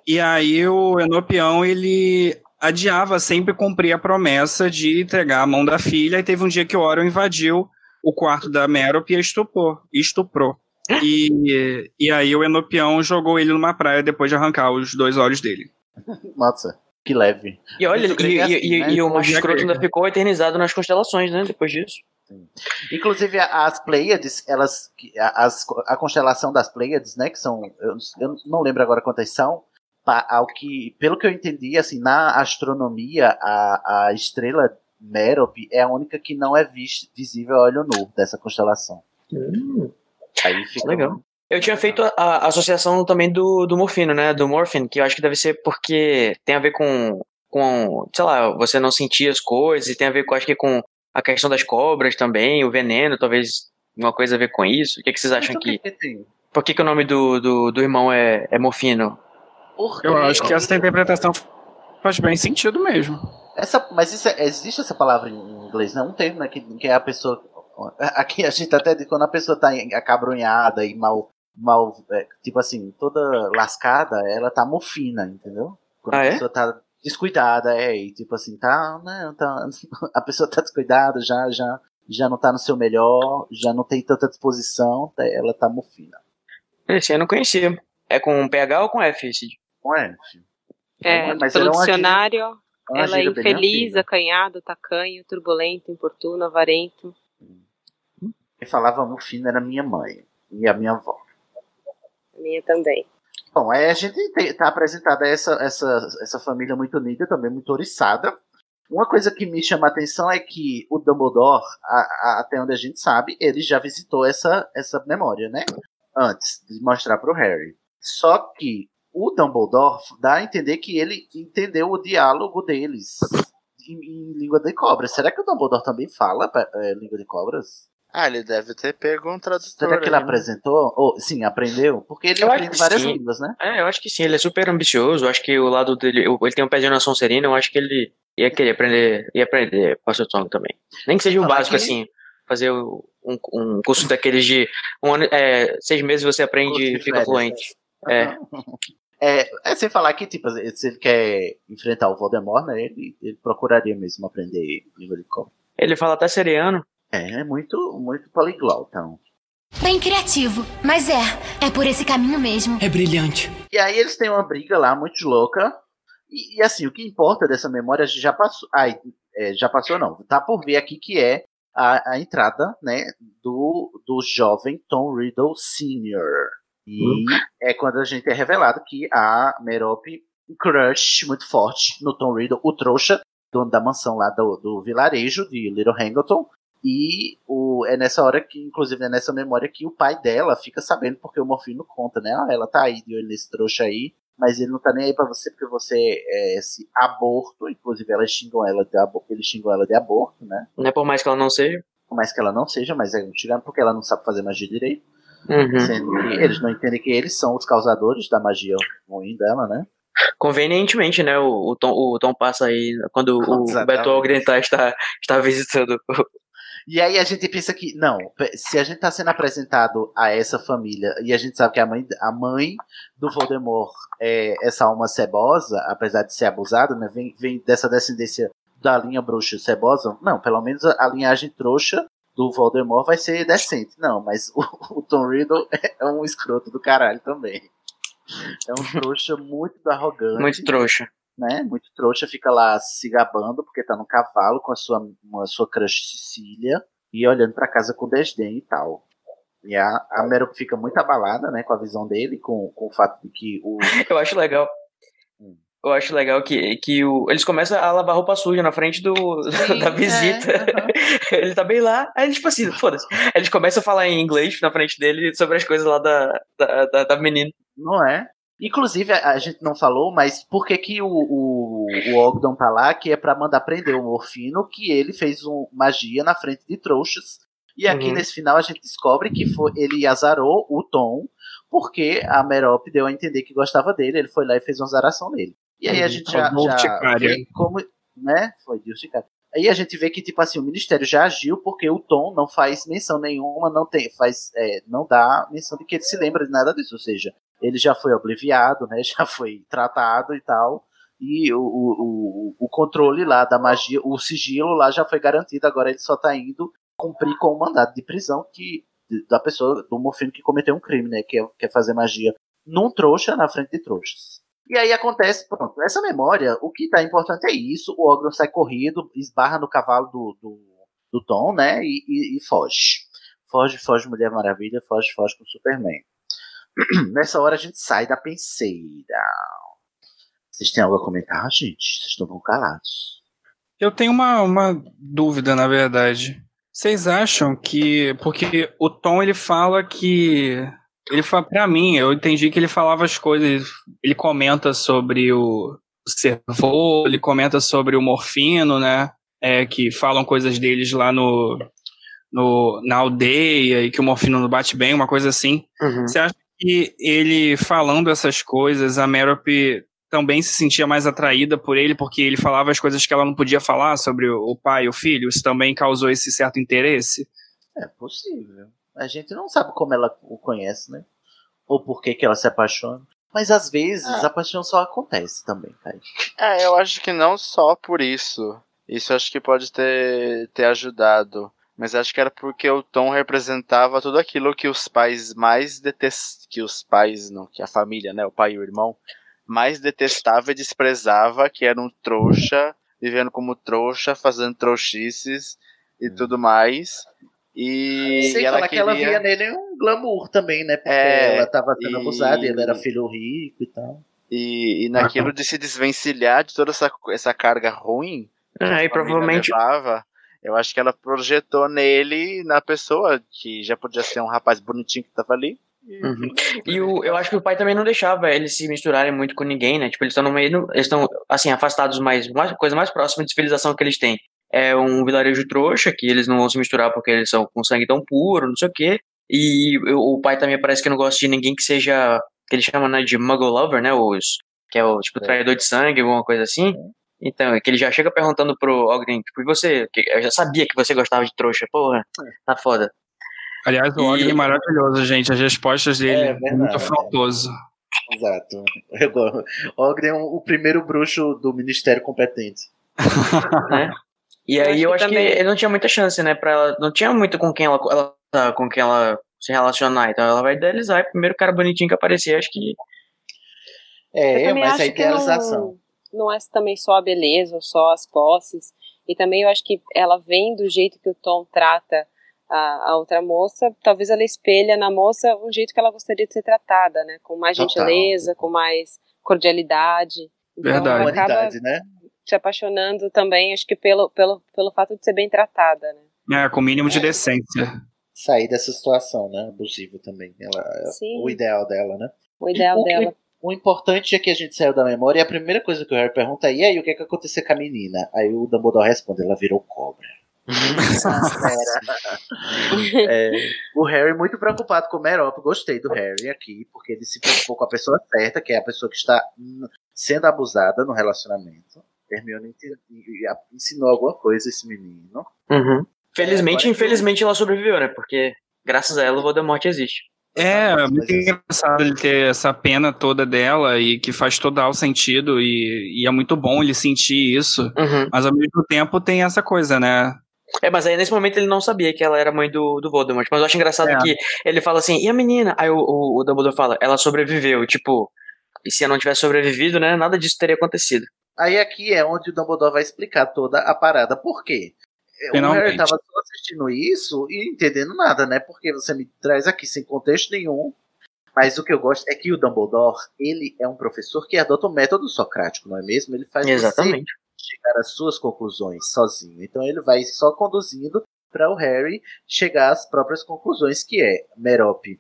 E aí o Enopião, ele adiava sempre cumprir a promessa de entregar a mão da filha. E teve um dia que o Orion invadiu o quarto da Merope e a estuprou. Estuprou. E, e aí o Enopião jogou ele numa praia depois de arrancar os dois olhos dele. Nossa, que leve. E olha, e, é e- assim, e- né? e o macho Mitologia escroto ainda ficou eternizado nas constelações, né? Depois disso. Inclusive, a- as Pleiades, elas. As, a constelação das Pleiades, né? Que são. Eu, eu não lembro agora quantas são. pa- Ao que, pelo que eu entendi, assim, na astronomia, a, a estrela Merope é a única que não é vis, visível a olho nu dessa constelação. Aí fica Legal. Eu tinha feito a, a associação também do, do morfino, né? Do morphine, que eu acho que deve ser porque tem a ver com, com, sei lá, você não sentir as coisas, e tem a ver com, acho que com a questão das cobras também, o veneno, talvez uma coisa a ver com isso. O que, que vocês acham que. Por que, que o nome do, do, do irmão é, é morfino? Eu acho que essa interpretação faz bem sentido mesmo. Essa, mas isso é- existe essa palavra em inglês, não? Um termo, né? Que, que é a pessoa. Aqui a gente até diz quando a pessoa tá acabrunhada e mal. Mal é, tipo assim, toda lascada, ela tá mofina, entendeu? Quando Ah, a é? pessoa tá descuidada, é, e tipo assim, tá. Não, tá a pessoa tá descuidada, já, já, já não tá no seu melhor, já não tem tanta disposição, tá- ela tá mofina. Esse eu não conhecia. É com PH ou com F, Cid? É? filho? É, Mas pelo é uma dicionário, gíria- uma ela é infeliz, acanhado, tacanho, turbulento, importuno, avarento. Quem falava mofina era minha mãe e a minha avó. Minha também. Bom, a gente tem, tá apresentada essa, essa, essa família muito unida, também muito oriçada. Uma coisa que me chama a atenção é que o Dumbledore, a- a- até onde a gente sabe, ele já visitou essa, essa memória, né? Antes de mostrar pro Harry. Só que o Dumbledore dá a entender que ele entendeu o diálogo deles em, em língua de cobras. Será que o Dumbledore também fala eh, língua de cobras? Ah, ele deve ter pego um tradutor. Será que ele aí, né? apresentou? Ou, sim, aprendeu? Porque ele Eu aprende várias sim. línguas, né? É, eu acho que sim, ele é super ambicioso. Eu acho que o lado dele. Ele tem um pezinho na Sonserina, eu acho que ele ia querer aprender. ia aprender Pastor Tongue também. Nem que seja o Falar básico, que- assim. Fazer um, um curso daqueles de. Um ano, é, seis meses você aprende e fica férias, fluente. É. É, é sem falar que, tipo, se ele quer enfrentar o Voldemort, né, ele, ele procuraria mesmo aprender língua de cobra. Ele fala até seriano. É, é muito, muito poliglota. Então. Bem criativo, mas é, é por esse caminho mesmo. É brilhante. E aí eles têm uma briga lá muito louca. E, e, assim, o que importa dessa memória já passou. Ai, é, já passou não. Tá por ver aqui que é a, a entrada, né, do, do jovem Tom Riddle Sr. E é quando a gente é revelado que a Merope crush muito forte no Tom Riddle, o trouxa, dono da mansão lá do, do vilarejo de Little Hangleton. E o, é nessa hora que, inclusive, é nessa memória que o pai dela fica sabendo porque o Morfino conta, né? Ah, ela tá aí de olho nesse trouxa aí, mas ele não tá nem aí pra você porque você é esse aborto. Inclusive, elas xingam ela de aborto, eles xingam ela de aborto, né? Não é por mais que ela não seja. Por mais que ela não seja, mas é xingando porque ela não sabe fazer magia direito. Uhum. Sendo que eles não entendem que eles são os causadores da magia ruim dela, né? Convenientemente, né? O, o, Tom, o Tom passa aí quando o Exatamente. Beto Algrentar está, está visitando. E aí a gente pensa que, não, se a gente tá sendo apresentado a essa família e a gente sabe que a mãe, a mãe do Voldemort é essa alma cebosa, apesar de ser abusada, né, vem, vem dessa descendência da linha bruxa cebosa, não, pelo menos a, a linhagem trouxa do Voldemort vai ser decente. Não, mas o, o Tom Riddle é um escroto do caralho também. É um trouxa muito arrogante Muito trouxa. Né? Muito trouxa, fica lá se gabando porque tá no cavalo com a sua, uma sua crush Cecília e olhando pra casa com desdém e tal. E a, a Meryl fica muito abalada, né, com a visão dele, com, com o fato de que o. Eu acho legal. Eu acho legal que, que o, eles começam a lavar roupa suja na frente do, da visita. Ele tá bem lá. Aí, tipo assim, foda-se. Eles começam a falar em inglês na frente dele sobre as coisas lá da, da, da, da menina. Não é? Inclusive, a, gente não falou, mas por que, que o, o, o Ogdon tá lá? Que é pra mandar prender o Morfino, que ele fez um, magia na frente de trouxas. E aqui Uhum. nesse final a gente descobre que foi, ele azarou o Tom, porque a Merope deu a entender que gostava dele, ele foi lá e fez uma azaração nele. E aí a Uhum. gente já, já vê como. Né? Foi de urticária. Aí a gente vê que, tipo assim, o Ministério já agiu porque o Tom não faz menção nenhuma, não tem, faz, é, não dá menção de que ele se lembra de nada disso. Ou seja, ele já foi obliviado, né? Já foi tratado e tal. E o, o, o, controle lá da magia, o sigilo lá já foi garantido, agora ele só tá indo cumprir com o mandado de prisão que da pessoa, do morfino que cometeu um crime, né? Que é, é fazer magia num trouxa na frente de trouxas. E aí acontece, pronto, nessa memória, o que tá importante é isso, o Ogron sai corrido, esbarra no cavalo do, do, do Tom, né, e, e, e foge. Foge, foge Mulher Maravilha, foge, foge com o Superman. Nessa hora a gente sai da penseira. Vocês têm algo a comentar, gente? Vocês estão tão calados. Eu tenho uma, uma dúvida, na verdade. Vocês acham que. Porque o Tom ele fala que Ele fala para mim, eu entendi que ele falava as coisas, ele comenta sobre o servô, ele comenta sobre o morfino, né? É, que falam coisas deles lá no, no, na aldeia e que o morfino não bate bem, uma coisa assim. Uhum. Você acha que ele falando essas coisas, a Merope também se sentia mais atraída por ele porque ele falava as coisas que ela não podia falar sobre o, pai e o filho? Isso também causou esse certo interesse? É possível. A gente não sabe como ela o conhece, né? Ou por que, que ela se apaixona. Mas às vezes Ah. a paixão só acontece também, cara. É, eu acho que não só por isso. Isso acho que pode ter, ter ajudado. Mas acho que era porque o Tom representava tudo aquilo que os pais mais detestavam. Que os pais, não, que a família, né? O pai e o irmão, mais detestava e desprezava, que era um trouxa, vivendo como trouxa, fazendo trouxices e tudo mais. E, Sem e ela falar que ela queria- via nele um glamour também, né? Porque É, ela tava sendo e- abusada e ele era filho rico e tal. E, e naquilo de se desvencilhar de toda essa, essa carga ruim que É, a e provavelmente- levava, eu acho que ela projetou nele, na pessoa, que já podia ser um rapaz bonitinho que tava ali. Uhum. E o, eu acho que o pai também não deixava eles se misturarem muito com ninguém, né? Tipo, eles estão no meio, eles estão, assim, afastados mais, mais, coisa mais próxima de civilização que eles têm. É um vilarejo trouxa, que eles não vão se misturar porque eles são com sangue tão puro, não sei o quê. E o, o pai também parece que não gosta de ninguém que seja, que ele chama, né, de muggle lover, né? Os, que é o, tipo, traidor de sangue, alguma coisa assim. Então, é que ele já chega perguntando pro Ogden, tipo, e você? Que Eu já sabia que você gostava de trouxa, porra, tá foda. Aliás, o E- Ogden é maravilhoso, gente. As respostas dele É é verdade. muito afrontoso. Exato. Eu go- Ogden é um- o primeiro bruxo do ministério competente. né? E Eu aí acho eu que acho também- que ele não tinha muita chance, né, para ela, não tinha muito com quem ela, ela com quem ela se relacionar, então ela vai idealizar, e o primeiro cara bonitinho que aparecer, acho que Eu É, mas acho a que idealização. não, não é também só a beleza ou só as posses. E também eu acho que ela vem do jeito que o Tom trata a, a outra moça, talvez ela espelha na moça um jeito que ela gostaria de ser tratada, né? Com mais Total. gentileza, com mais cordialidade. Então Verdade. ela acaba né? se apaixonando também, acho que pelo, pelo, pelo fato de ser bem tratada, né? É, com o mínimo de decência. Sair dessa situação, né? Abusiva também. Ela, é Sim. o ideal dela, né? O ideal o, que- dela. O importante é que a gente saiu da memória e a primeira coisa que o Harry pergunta é: e aí, o que é que aconteceu com a menina? Aí o Dumbledore responde: ela virou cobra. É, o Harry muito preocupado com o Merop. Gostei do Harry aqui, porque ele se preocupou com a pessoa certa, que é a pessoa que está sendo abusada no relacionamento. Hermione e- ensinou alguma coisa a esse menino. felizmente, agora- infelizmente ela sobreviveu, né, porque graças a ela o Voldemort existe. É, Mas- muito mas- engraçado ele ter essa pena toda dela e que faz total sentido e, e é muito bom ele sentir isso. Uhum. Mas ao mesmo tempo tem essa coisa, né? É, mas aí nesse momento ele não sabia que ela era mãe do, do Voldemort, mas eu acho engraçado É. que ele fala assim, e a menina? Aí o, o, o Dumbledore fala, ela sobreviveu, tipo, e se ela não tivesse sobrevivido, né, nada disso teria acontecido. Aí aqui é onde o Dumbledore vai explicar toda a parada. Por quê? O Finalmente. Harry tava só assistindo isso e entendendo nada, né? Porque você me traz aqui sem contexto nenhum. Mas o que eu gosto é que o Dumbledore, ele é um professor que adota o método socrático, não é mesmo? Ele faz você Exatamente. chegar às suas conclusões sozinho. Então ele vai só conduzindo para o Harry chegar às próprias conclusões, que é Merope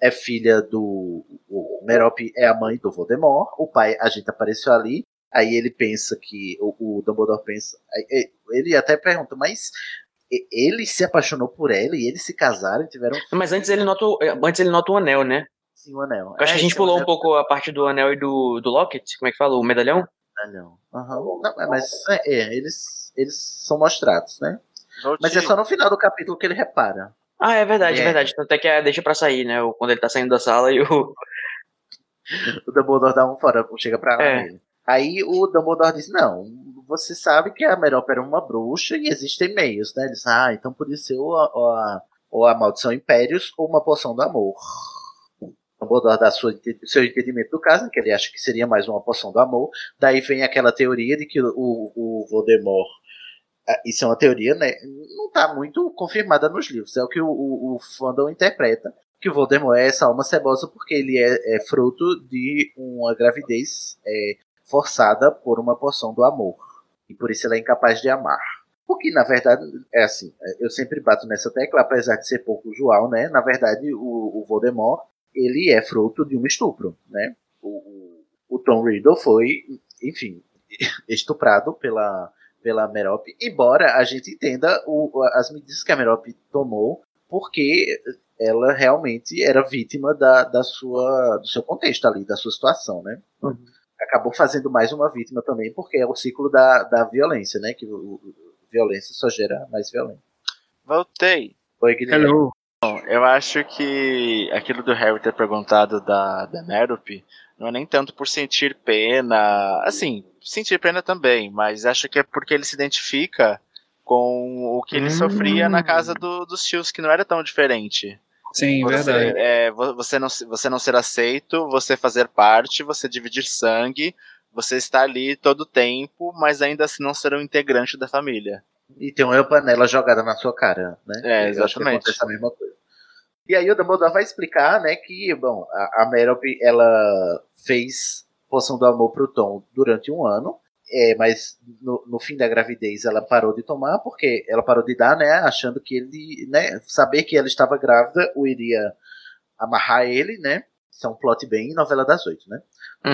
é filha do. O Merope é a mãe do Voldemort. O pai, a gente apareceu ali. Aí ele pensa que. O, o Dumbledore pensa. Ele até pergunta, mas ele se apaixonou por ela e eles se casaram e tiveram Mas antes ele nota, o- antes ele nota o anel, né? sim, o anel. Eu acho que a gente pulou um pouco a parte do anel e do, do locket, como é que fala? O medalhão? Anel. Aham. Não, mas é, é, eles, eles são mostrados, né? Vou Mas é só no final do capítulo que ele repara. Ah, é verdade, é, É. verdade. Tanto é que é deixa pra sair, né? Quando ele tá saindo da sala e o. O Dumbledore dá um fora, chega pra lá É. Aí o Dumbledore diz, não, você sabe que a Merope era uma bruxa e existem meios, né? Ele diz, ah, então podia ser ou a, a, ou a Maldição Impérios ou uma Poção do Amor. Dumbledore dá sua, seu entendimento do caso, que ele acha que seria mais uma Poção do Amor. Daí vem aquela teoria de que o, o Voldemort isso é uma teoria, né? Não está muito confirmada nos livros. É o que o, o, o fandom interpreta. Que o Voldemort é essa alma cebosa porque ele é, é fruto de uma gravidez é, forçada por uma poção do amor. E por isso ele é incapaz de amar. Porque, na verdade, é assim, eu sempre bato nessa tecla, apesar de ser pouco usual, né? Na verdade, o, o Voldemort, ele é fruto de um estupro, né? O, o, o Tom Riddle foi, enfim, estuprado pela, pela Merope, embora a gente entenda o, as medidas que a Merope tomou, porque ela realmente era vítima da, da sua, do seu contexto ali, da sua situação, né? Uhum. Acabou fazendo mais uma vítima também, porque é o ciclo da, da violência, né? Que o, o- violência só gera mais violência. Voltei. Oi, Guilherme. Hello. Bom, eu acho que aquilo do Harry ter perguntado da, da não é nem tanto por sentir pena. Assim, sentir pena também, mas acho que é porque ele se identifica com o que ele Hum. sofria na casa do- dos tios, que não era tão diferente. Sim, Você, verdade. é, vo- você, não, se- você não ser aceito, você fazer parte, você dividir sangue, você estar ali todo o tempo, mas ainda assim não ser um integrante da família. E tem uma panela jogada na sua cara, né? É, exatamente. acontece a mesma coisa. E aí o Dumbledore vai explicar, né, que, bom, a, a Merope, ela fez poção do amor pro Tom durante um ano, é, mas no, no fim da gravidez ela parou de tomar, porque ela parou de dar, né, achando que ele, né, saber que ela estava grávida o iria amarrar ele, né, isso é um plot bem novela das oito, né.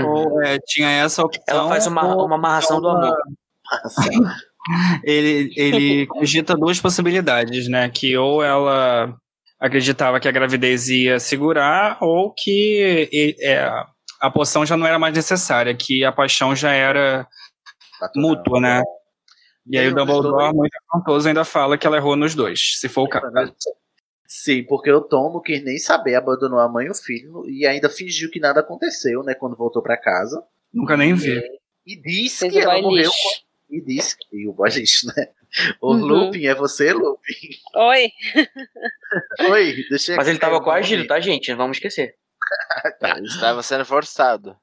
Ou, é, tinha essa opção. Ela faz uma, uma amarração do amor. Ele, ele cogita duas possibilidades, né? Que ou ela acreditava que a gravidez ia segurar, ou que é, a poção já não era mais necessária, que a paixão já era mútua, né? E aí o Dumbledore, muito afrontoso, ainda fala que ela errou nos dois, se for o caso. Sim, porque o Tom não quis nem saber, abandonou a mãe e o filho e ainda fingiu que nada aconteceu, né, quando voltou pra casa. Nunca nem vi. E disse Fez que ela morreu. lixo. E disse que o boy lixo, né? O Uhum. Lupin, é você, Lupin? Oi. Oi, deixa eu Mas ele tava coagido, tá, gente? Não vamos esquecer. Tá. Ele estava sendo forçado.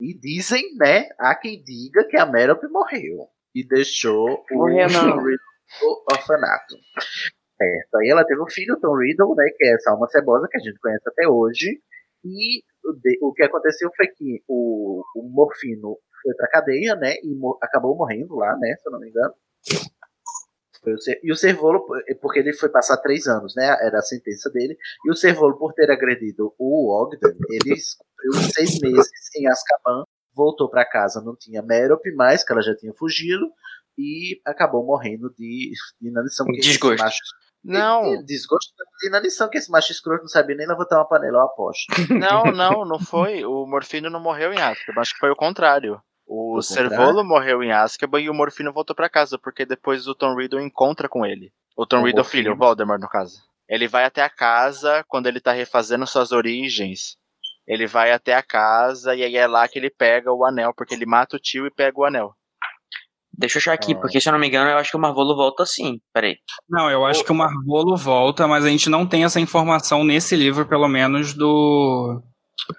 E dizem, né, há quem diga que a Merope morreu e deixou o Morreu, não. Tom Riddle no orfanato. Certo. Aí ela teve um filho, o Tom Riddle, né, que é essa alma cebosa que a gente conhece até hoje. E o, o que aconteceu foi que o, o Morfino foi pra cadeia, né, e mo- acabou morrendo lá, né, se eu não me engano. O e o Servolo, porque ele foi passar três anos, né? Era a sentença dele. E o Servolo, por ter agredido o Ogden, ele cumpriu seis meses em Azkaban, voltou para casa, não tinha Merope mais, que ela já tinha fugido, e acabou morrendo de, de inanição. Desgosto. macho- Não. de- Desgosto de inanição, que esse macho escroto não sabia nem levantar uma panela, eu aposto. Não, não, não foi. O Morfino não morreu em Azkaban, acho que foi o contrário. O Servolo contrário? morreu em Azkaban e o Morfino voltou pra casa, porque depois o Tom Riddle encontra com ele. O Tom O Riddle Morfino. filho, o Voldemort no caso. Ele vai até a casa quando ele tá refazendo suas origens. Ele vai até a casa e aí é lá que ele pega o anel, porque ele mata o tio e pega o anel. Deixa eu achar aqui, Ah. porque se eu não me engano, eu acho que o Marvolo volta sim. Peraí. Não, eu acho que o Marvolo volta, mas a gente não tem essa informação nesse livro, pelo menos, do.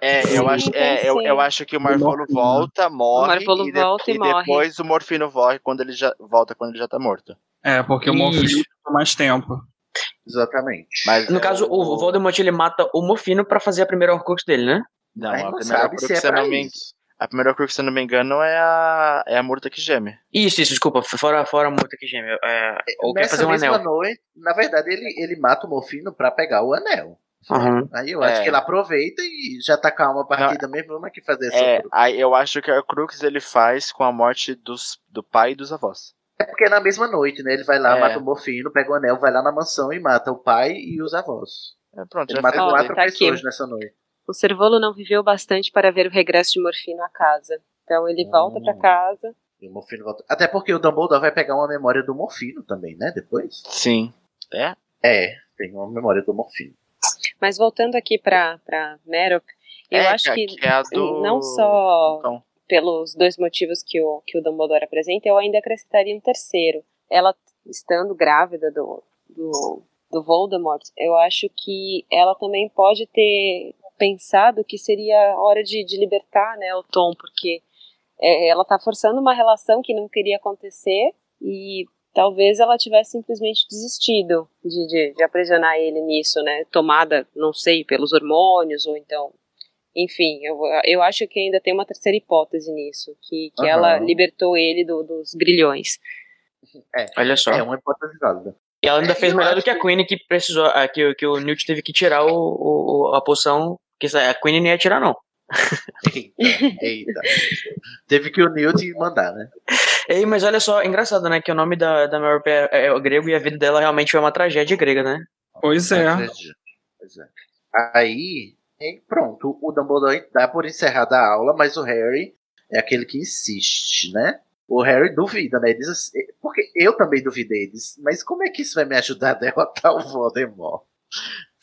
É, eu Sim, acho, é, eu, eu acho que o Marvolo volta, morre. Marvolo e, de- volta e e morre. depois o Morfino morre quando ele já volta quando ele já tá morto. É, porque o Morfino Isso. ficou mais tempo. Exatamente. Mas No é caso, o Voldemort ele mata o Morfino pra fazer a primeira Horcrux dele, né? Não, Aí a não primeira Horcrux, se é não me, isso. a primeira Horcrux, se eu não me engano, é a, é a Murta que geme. Isso, isso, desculpa. Fora, fora a multa que gêmeo. É, ou quer Nessa fazer um mesma anel. noite, na verdade, ele, ele mata o Morfino pra pegar o anel. Aham. Aí eu acho É. que ele aproveita e já tá calma a partida mesmo, vamos aqui fazer essa É, aí eu acho que a Horcrux ele faz com a morte dos, do pai e dos avós. É porque é na mesma noite, né? Ele vai lá, É. mata o Morfino, pega o anel, vai lá na mansão e mata o pai e os avós. É, pronto, Ele já mata quatro tá pessoas aqui. nessa noite. O Servolo não viveu bastante para ver o regresso de Morfino à casa. Então ele volta Hum. pra casa. E o Morfino volta. Até porque o Dumbledore vai pegar uma memória do Morfino também, né? Depois. Sim. É? É, tem uma memória do Morfino. Mas voltando aqui pra, pra Merop, eu É, acho que- que, que é a do- não só Então, pelos dois motivos que o, que o Dumbledore apresenta, eu ainda acrescentaria um terceiro. Ela estando grávida do, do, do Voldemort, eu acho que ela também pode ter pensado que seria hora de, de libertar né, o Tom, porque é, ela está forçando uma relação que não queria acontecer e talvez ela tivesse simplesmente desistido de, de, de aprisionar ele nisso, né? Tomada, não sei, pelos hormônios ou então enfim, eu, eu acho que ainda tem uma terceira hipótese nisso, que, que Aham. ela libertou ele do- dos grilhões. É, Olha só. é uma hipótese válida. E ela ainda É, fez melhor do que a Queen, que precisou. Que, que o Newt teve que tirar o, o- a poção Porque a Queen não ia atirar, não. Eita, eita. Teve que o Newt mandar, né? Ei, mas olha só, engraçado, né? Que o nome da, da Mary é, é o grego e a vida dela realmente foi uma tragédia grega, né? Pois é. Pois é. Aí, aí, pronto, o Dumbledore dá por encerrada a aula, mas o Harry é aquele que insiste, né? O Harry duvida, né? Diz assim, porque eu também duvidei, diz, mas como é que isso vai me ajudar a derrotar o Voldemort?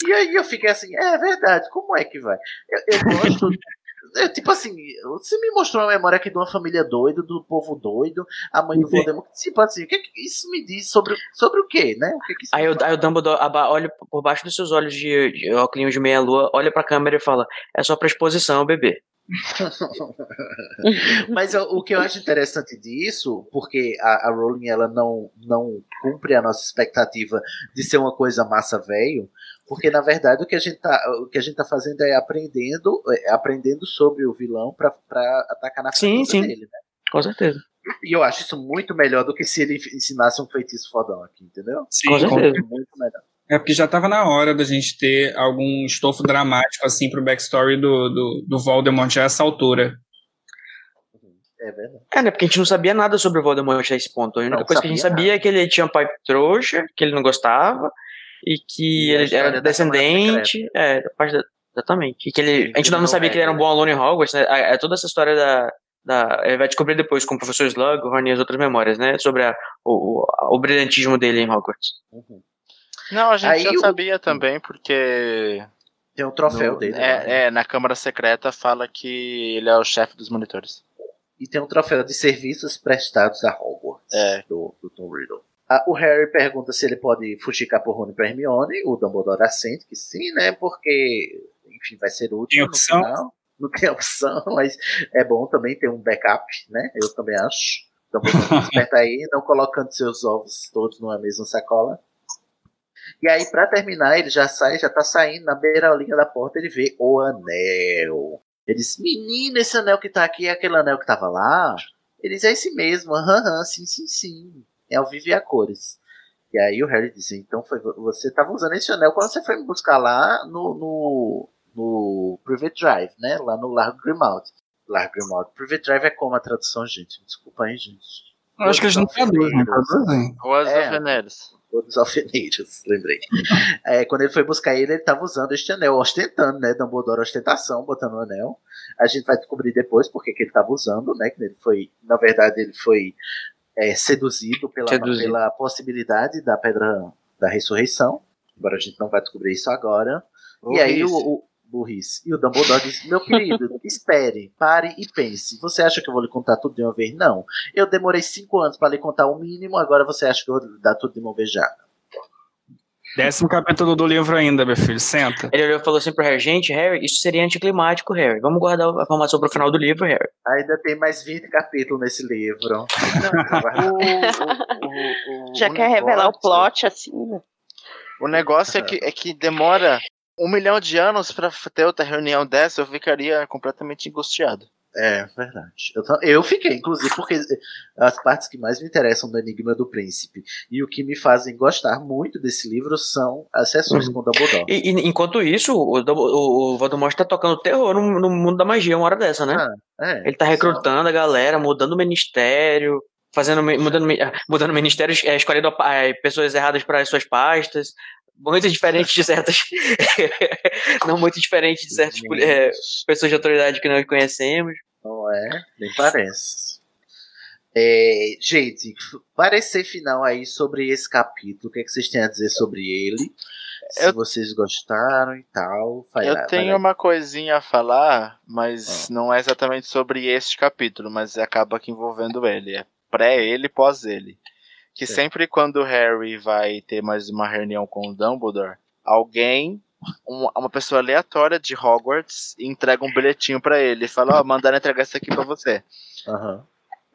E aí eu fiquei assim, é verdade, como é que vai? Eu, eu gosto. É, tipo assim, você me mostrou uma memória aqui de uma família doida, do povo doido, a mãe do Voldemort. Tipo assim, o que, que isso me diz sobre, sobre o quê, né? O que que isso Aí, o, aí o Dumbledore aba- olha por baixo dos seus olhos de, de óculos de meia-lua, olha pra câmera e fala: É só pra exposição, bebê. Mas o, o que eu acho interessante disso, porque a, a Rowling ela não, não cumpre a nossa expectativa de ser uma coisa massa velho, porque na verdade o que a gente tá, o que a gente tá fazendo é aprendendo, é aprendendo sobre o vilão pra, pra atacar na Sim, sim. dele, né? Com certeza. E eu acho isso muito melhor do que se ele ensinasse um feitiço fodão aqui, entendeu? Sim, Com certeza. Muito melhor. É porque já tava na hora da gente ter algum estofo dramático assim pro backstory do, do, do Voldemort a essa altura. É verdade. É, né? Porque a gente não sabia nada sobre o Voldemort a esse ponto. A única Não coisa que a gente sabia sabia é que ele tinha um pai trouxa, que ele não gostava, e que E ele era descendente. É, parte da- exatamente. E que ele. A gente ainda não sabia que ele era um bom aluno em Hogwarts, né? É toda essa história da. da ele vai descobrir depois com o professor Slughorn e as outras memórias, né? Sobre a- o, o, o brilhantismo dele em Hogwarts. Uhum. Não, a gente Aí já o- sabia também, porque. Tem um troféu no- dele. lá, né? É, é, na Câmara Secreta fala que ele é o chefe dos monitores. E tem um troféu de serviços prestados a Hogwarts É. do, do Tom Riddle. Ah, o Harry pergunta se ele pode fuxicar por Rony pra Hermione. O Dumbledore assente que sim, né? Porque, enfim, vai ser útil Tem no opção? final. Não tem opção, mas é bom também ter um backup, né? Eu também acho. Dumbledore esperta aí, não colocando seus ovos todos numa mesma sacola. E aí, pra terminar, ele já sai, já tá saindo na beirolinha da porta, ele vê o anel. Ele diz, menino, esse anel que tá aqui é aquele anel que tava lá? Ele diz, é esse mesmo, aham, aham, sim, sim, sim. É ao vivo e a cores. E aí o Harry diz, então foi, você tava usando esse anel quando você foi me buscar lá no, no, no Private Drive, né? Lá no Largo Grimald. Largo Grimald. Private Drive é como a tradução, gente? Desculpa aí, gente. Eu acho que eles não traduzem, traduzem. Ruas É. Alfeneiros. Todos alfeneiros, lembrei. É, quando ele foi buscar ele, ele tava usando este anel, ostentando, né? Dumbledore ostentação, botando o anel. A gente vai descobrir depois porque que ele tava usando, né? Que ele foi, na verdade, ele foi é, seduzido, pela, Seduzido. pela possibilidade da pedra da ressurreição. Embora a gente não vai descobrir isso agora. E aí o, o burrice. E o Dumbledore diz: Meu querido, espere, pare e pense. Você acha que eu vou lhe contar tudo de uma vez? Não. Eu demorei cinco anos para lhe contar o mínimo, agora você acha que eu vou lhe dar tudo de uma vez já? Décimo capítulo do livro ainda, meu filho. Senta. Ele olhou e falou assim pro Harry: Gente, Harry, isso seria anticlimático, Harry. Vamos guardar a informação pro final do livro, Harry. Ainda tem mais 20 capítulos nesse livro. O- o- Já o quer revelar o negócio- plot, assim, né? O negócio é que, é que demora um milhão de anos pra ter outra reunião dessa, eu ficaria completamente angustiado. É, verdade. Eu, eu fiquei, inclusive, porque as partes que mais me interessam do Enigma do Príncipe e o que me fazem gostar muito desse livro são as sessões Uhum. com Dumbledore. E, e enquanto isso, o, o, o Voldemort tá tocando terror no, no mundo da magia uma hora dessa, né? É, Ele tá recrutando a galera, mudando o ministério, fazendo mudando, ah, mudando ministérios, é, escolhendo ah, pessoas erradas para as suas pastas, muito diferente de certas, não muito diferente de certas é, pessoas de autoridade que nós conhecemos. Não é? Nem parece. É, gente, parecer final aí sobre esse capítulo. O que, é que vocês têm a dizer sobre ele? Se Eu- vocês gostaram e tal. Vai eu lá, vai tenho lá. uma coisinha a falar, mas não é exatamente sobre este capítulo, mas acaba que envolvendo ele. É pré ele e pós ele. Que Sim. sempre quando o Harry vai ter mais uma reunião com o Dumbledore, alguém, um- uma pessoa aleatória de Hogwarts, entrega um bilhetinho pra ele e fala: Ó, mandaram entregar isso aqui pra você. Aham.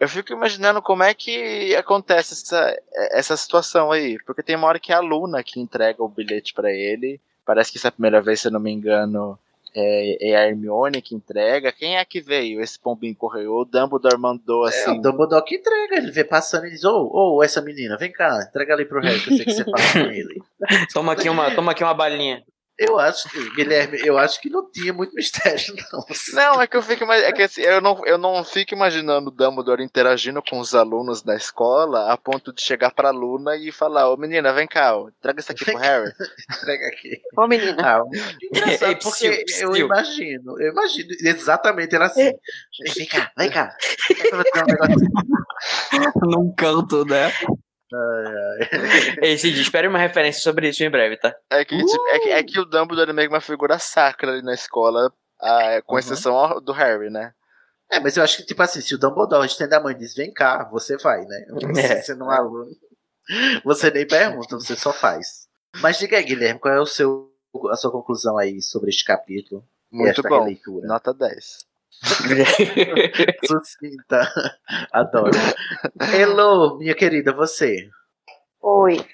Eu fico imaginando como é que acontece essa, essa situação aí. Porque tem uma hora que é a Luna que entrega o bilhete pra ele. Parece que essa é a primeira vez, se eu não me engano, é, é a Hermione que entrega. Quem é que veio esse pombinho correio? O Dumbledore mandou É, assim. o Dumbledore que entrega, ele vê passando e diz: Ô, ô, essa menina, vem cá, entrega ali pro Harry, que eu sei que você fala com ele. Toma aqui uma, toma aqui uma balinha. Eu acho que, Guilherme, eu acho que não tinha muito mistério, não. Não, é que eu fico é que assim, eu não, eu não fico imaginando o Dumbledore interagindo com os alunos da escola a ponto de chegar pra Luna e falar, ô menina, vem cá, ó, traga isso aqui pro Harry. Entrega aqui. Ô, menina. Ah, engraçado, Ei, porque psiu, eu psiu. imagino, eu imagino, exatamente era assim. Vem cá, vem cá. Eu um. Num canto, né? Ei, Cid, espere uma referência sobre isso em breve, tá? É que, tipo, é, que, é que o Dumbledore é meio que uma figura sacra ali na escola, ah, com Uhum. exceção ao- do Harry, né? É, mas eu acho que, tipo assim, se o Dumbledore estende a mão e diz, vem cá, você vai, né? Você É. sendo um aluno, você nem pergunta, você só faz. Mas diga aí, Guilherme, qual é o seu, a sua conclusão aí sobre este capítulo? Muito bom. releitura? Nota 10. Sucinta. Adoro. Elo, minha querida, você. Oi. O que,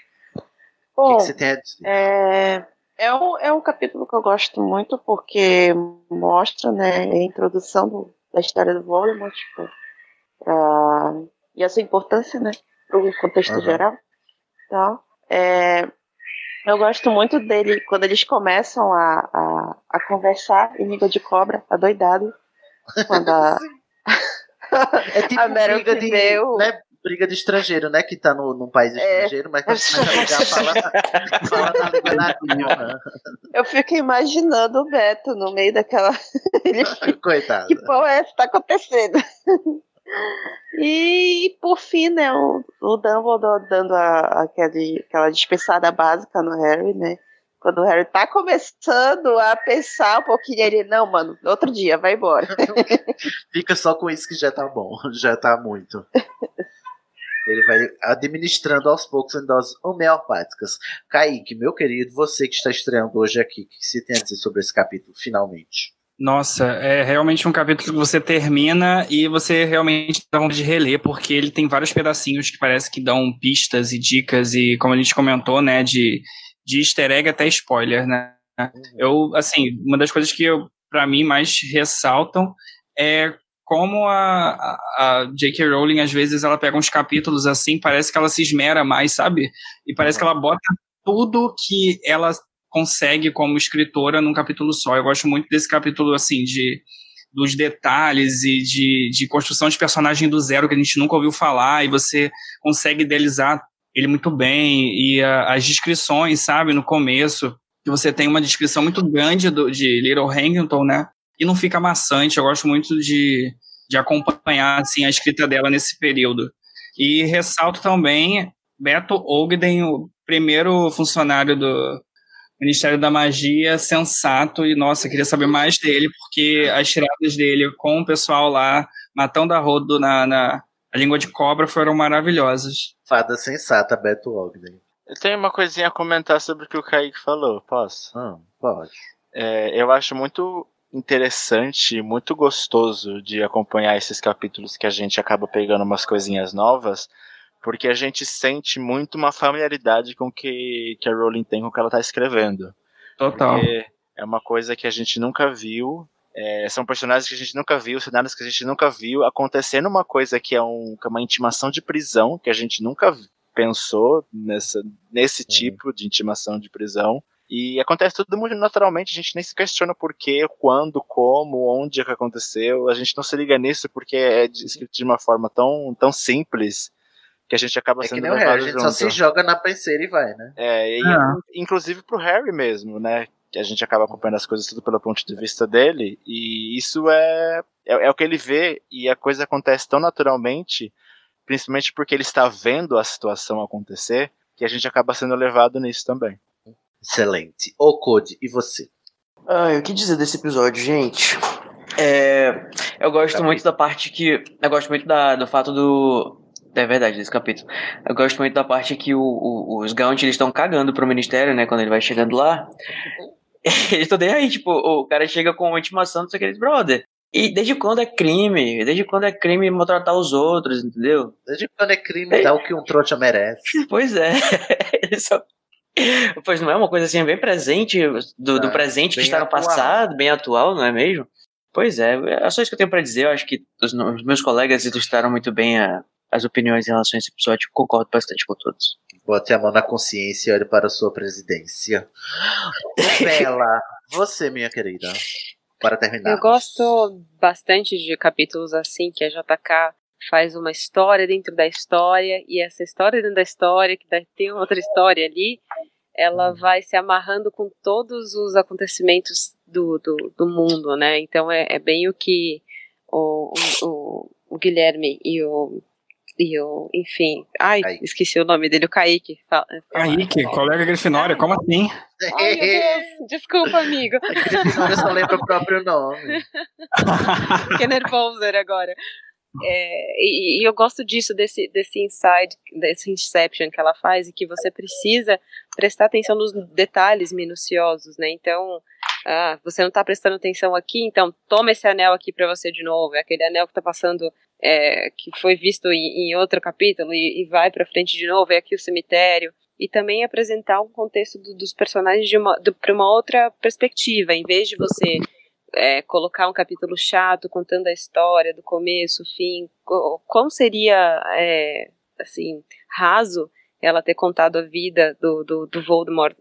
Bom, que você tem a dizer? é, é, um, é um capítulo que eu gosto muito porque mostra né, a introdução do- da história do Voldemort tipo, pra- e a sua importância né, para o contexto Aham. geral. Então, é, eu gosto muito dele quando eles começam a, a, a conversar em língua de cobra, adoidado. Quando a, É tipo a briga que de, o- né, briga de estrangeiro, né? Que tá no, num país É. estrangeiro, mas quando começa a ligar, fala, fala na língua nativa. eu fico imaginando o Beto no meio daquela. Coitado. que porra é essa que tá acontecendo? e por fim, né, o, o Dumbledore dando a, aquela dispensada básica no Harry, né? Quando o Harry tá começando a pensar um pouquinho, ele, não, mano, outro dia, vai embora. Fica só com isso que já tá bom, já tá muito. Ele vai administrando aos poucos em doses homeopáticas. Kaique, meu querido, você que está estreando hoje aqui, o que você tem a dizer sobre esse capítulo, finalmente? Nossa, é realmente um capítulo que você termina e você realmente dá vontade de reler, porque ele tem vários pedacinhos que parece que dão pistas e dicas, e como a gente comentou, né, de, de easter egg até spoiler, né? Eu, assim, uma das coisas que eu, pra mim mais ressaltam é como a, a, a J.K. Rowling, às vezes, ela pega uns capítulos assim, parece que ela se esmera mais, sabe? E parece que ela bota tudo que ela consegue como escritora num capítulo só. Eu gosto muito desse capítulo, assim, de dos detalhes e de, de construção de personagem do zero que a gente nunca ouviu falar e você consegue idealizar ele muito bem e a, as descrições, sabe, no começo, que você tem uma descrição muito grande do, de Little Hangington, né, e não fica maçante, eu gosto muito de, de acompanhar, assim, a escrita dela nesse período. E ressalto também Beto Ogden, o primeiro funcionário do, Ministério da Magia, sensato, e nossa, queria saber mais dele, porque as tiradas dele com o pessoal lá, matando a rodo na, na a língua de cobra, foram maravilhosas. Fada sensata, Beto Ogden. Eu tenho uma coisinha a comentar sobre o que o Kaique falou, posso? Ah, pode. É, eu acho muito interessante, muito gostoso de acompanhar esses capítulos que a gente acaba pegando umas coisinhas novas, porque a gente sente muito uma familiaridade com que, que a Rowling tem com o que ela está escrevendo. Total. Porque é uma coisa que a gente nunca viu, é, são personagens que a gente nunca viu, cenários que a gente nunca viu, acontecendo uma coisa que é, um, que é uma intimação de prisão, que a gente nunca pensou nessa, nesse tipo de intimação de prisão. E acontece tudo muito naturalmente, a gente nem se questiona por quê, quando, como, onde é que aconteceu, a gente não se liga nisso porque é escrito de uma forma tão, tão simples que a gente acaba É que sendo nem o Harry, a gente junto. só se joga na penseira e vai, né? É, e Ah. inclusive pro Harry mesmo, né? Que a gente acaba acompanhando as coisas tudo pelo ponto de vista dele, e isso é, é, é o que ele vê, e a coisa acontece tão naturalmente, principalmente porque ele está vendo a situação acontecer, que a gente acaba sendo levado nisso também. Excelente. Ô, Code, e você? Ai, o que dizer desse episódio, gente? É, eu gosto muito da parte que. Eu gosto muito da, do fato do. É verdade, desse capítulo. Eu gosto muito da parte que o, o- os Gaunt eles estão cagando pro ministério, né? Quando ele vai chegando lá. Eles estão nem aí, tipo, o cara chega com uma intimação, não sei o que, eles, brother. E desde quando é crime? Desde quando é crime maltratar os outros, entendeu? Desde quando é crime, dá o que um trouxa merece. Pois é. Só- Pois não é uma coisa assim bem presente, do, do É, presente que está no atual. passado, bem atual, não é mesmo? Pois é, é só isso que eu tenho pra dizer. Eu acho que os, os meus colegas ilustraram muito bem a- as opiniões em relação a esse episódio. Concordo bastante com todos. Bote a mão na consciência e olhe para a sua presidência. Bela, você, minha querida, para terminar. Eu gosto bastante de capítulos assim, que a JK faz uma história dentro da história, e essa história dentro da história, que tem outra história ali, ela vai se amarrando com todos os acontecimentos do, do, do mundo, né? Então é, é bem o que o, o, o Guilherme e o e o, enfim, ai, Kaique. esqueci o nome dele, o Kaique. Fala. Kaique, colega Grifinória, como assim? Ai, meu Deus, desculpa, amigo. Grifinória só lembra o próprio nome. Fiquei nervoso agora. É, e, e, eu gosto disso, desse, desse inside, desse inception que ela faz, e que você precisa prestar atenção nos detalhes minuciosos, né? Então, ah, você não está prestando atenção aqui, então toma esse anel aqui para você de novo. É aquele anel que está passando, é, que foi visto em, em outro capítulo e, e vai para frente de novo. É aqui o cemitério. E também apresentar um contexto do, dos personagens de uma, para uma outra perspectiva, em vez de você é, colocar um capítulo chato contando a história do começo, fim. Como seria, é, assim, raso ela ter contado a vida do, do, do Voldemort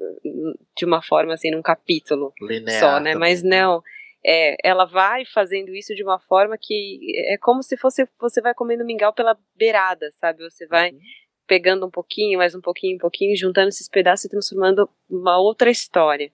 de uma forma assim, num capítulo Linear só, né? Também. Mas né? não. É, ela vai fazendo isso de uma forma que é como se fosse você vai comendo mingau pela beirada, sabe? Você vai uhum. pegando um pouquinho, mais um pouquinho, um pouquinho, juntando esses pedaços e transformando uma outra história.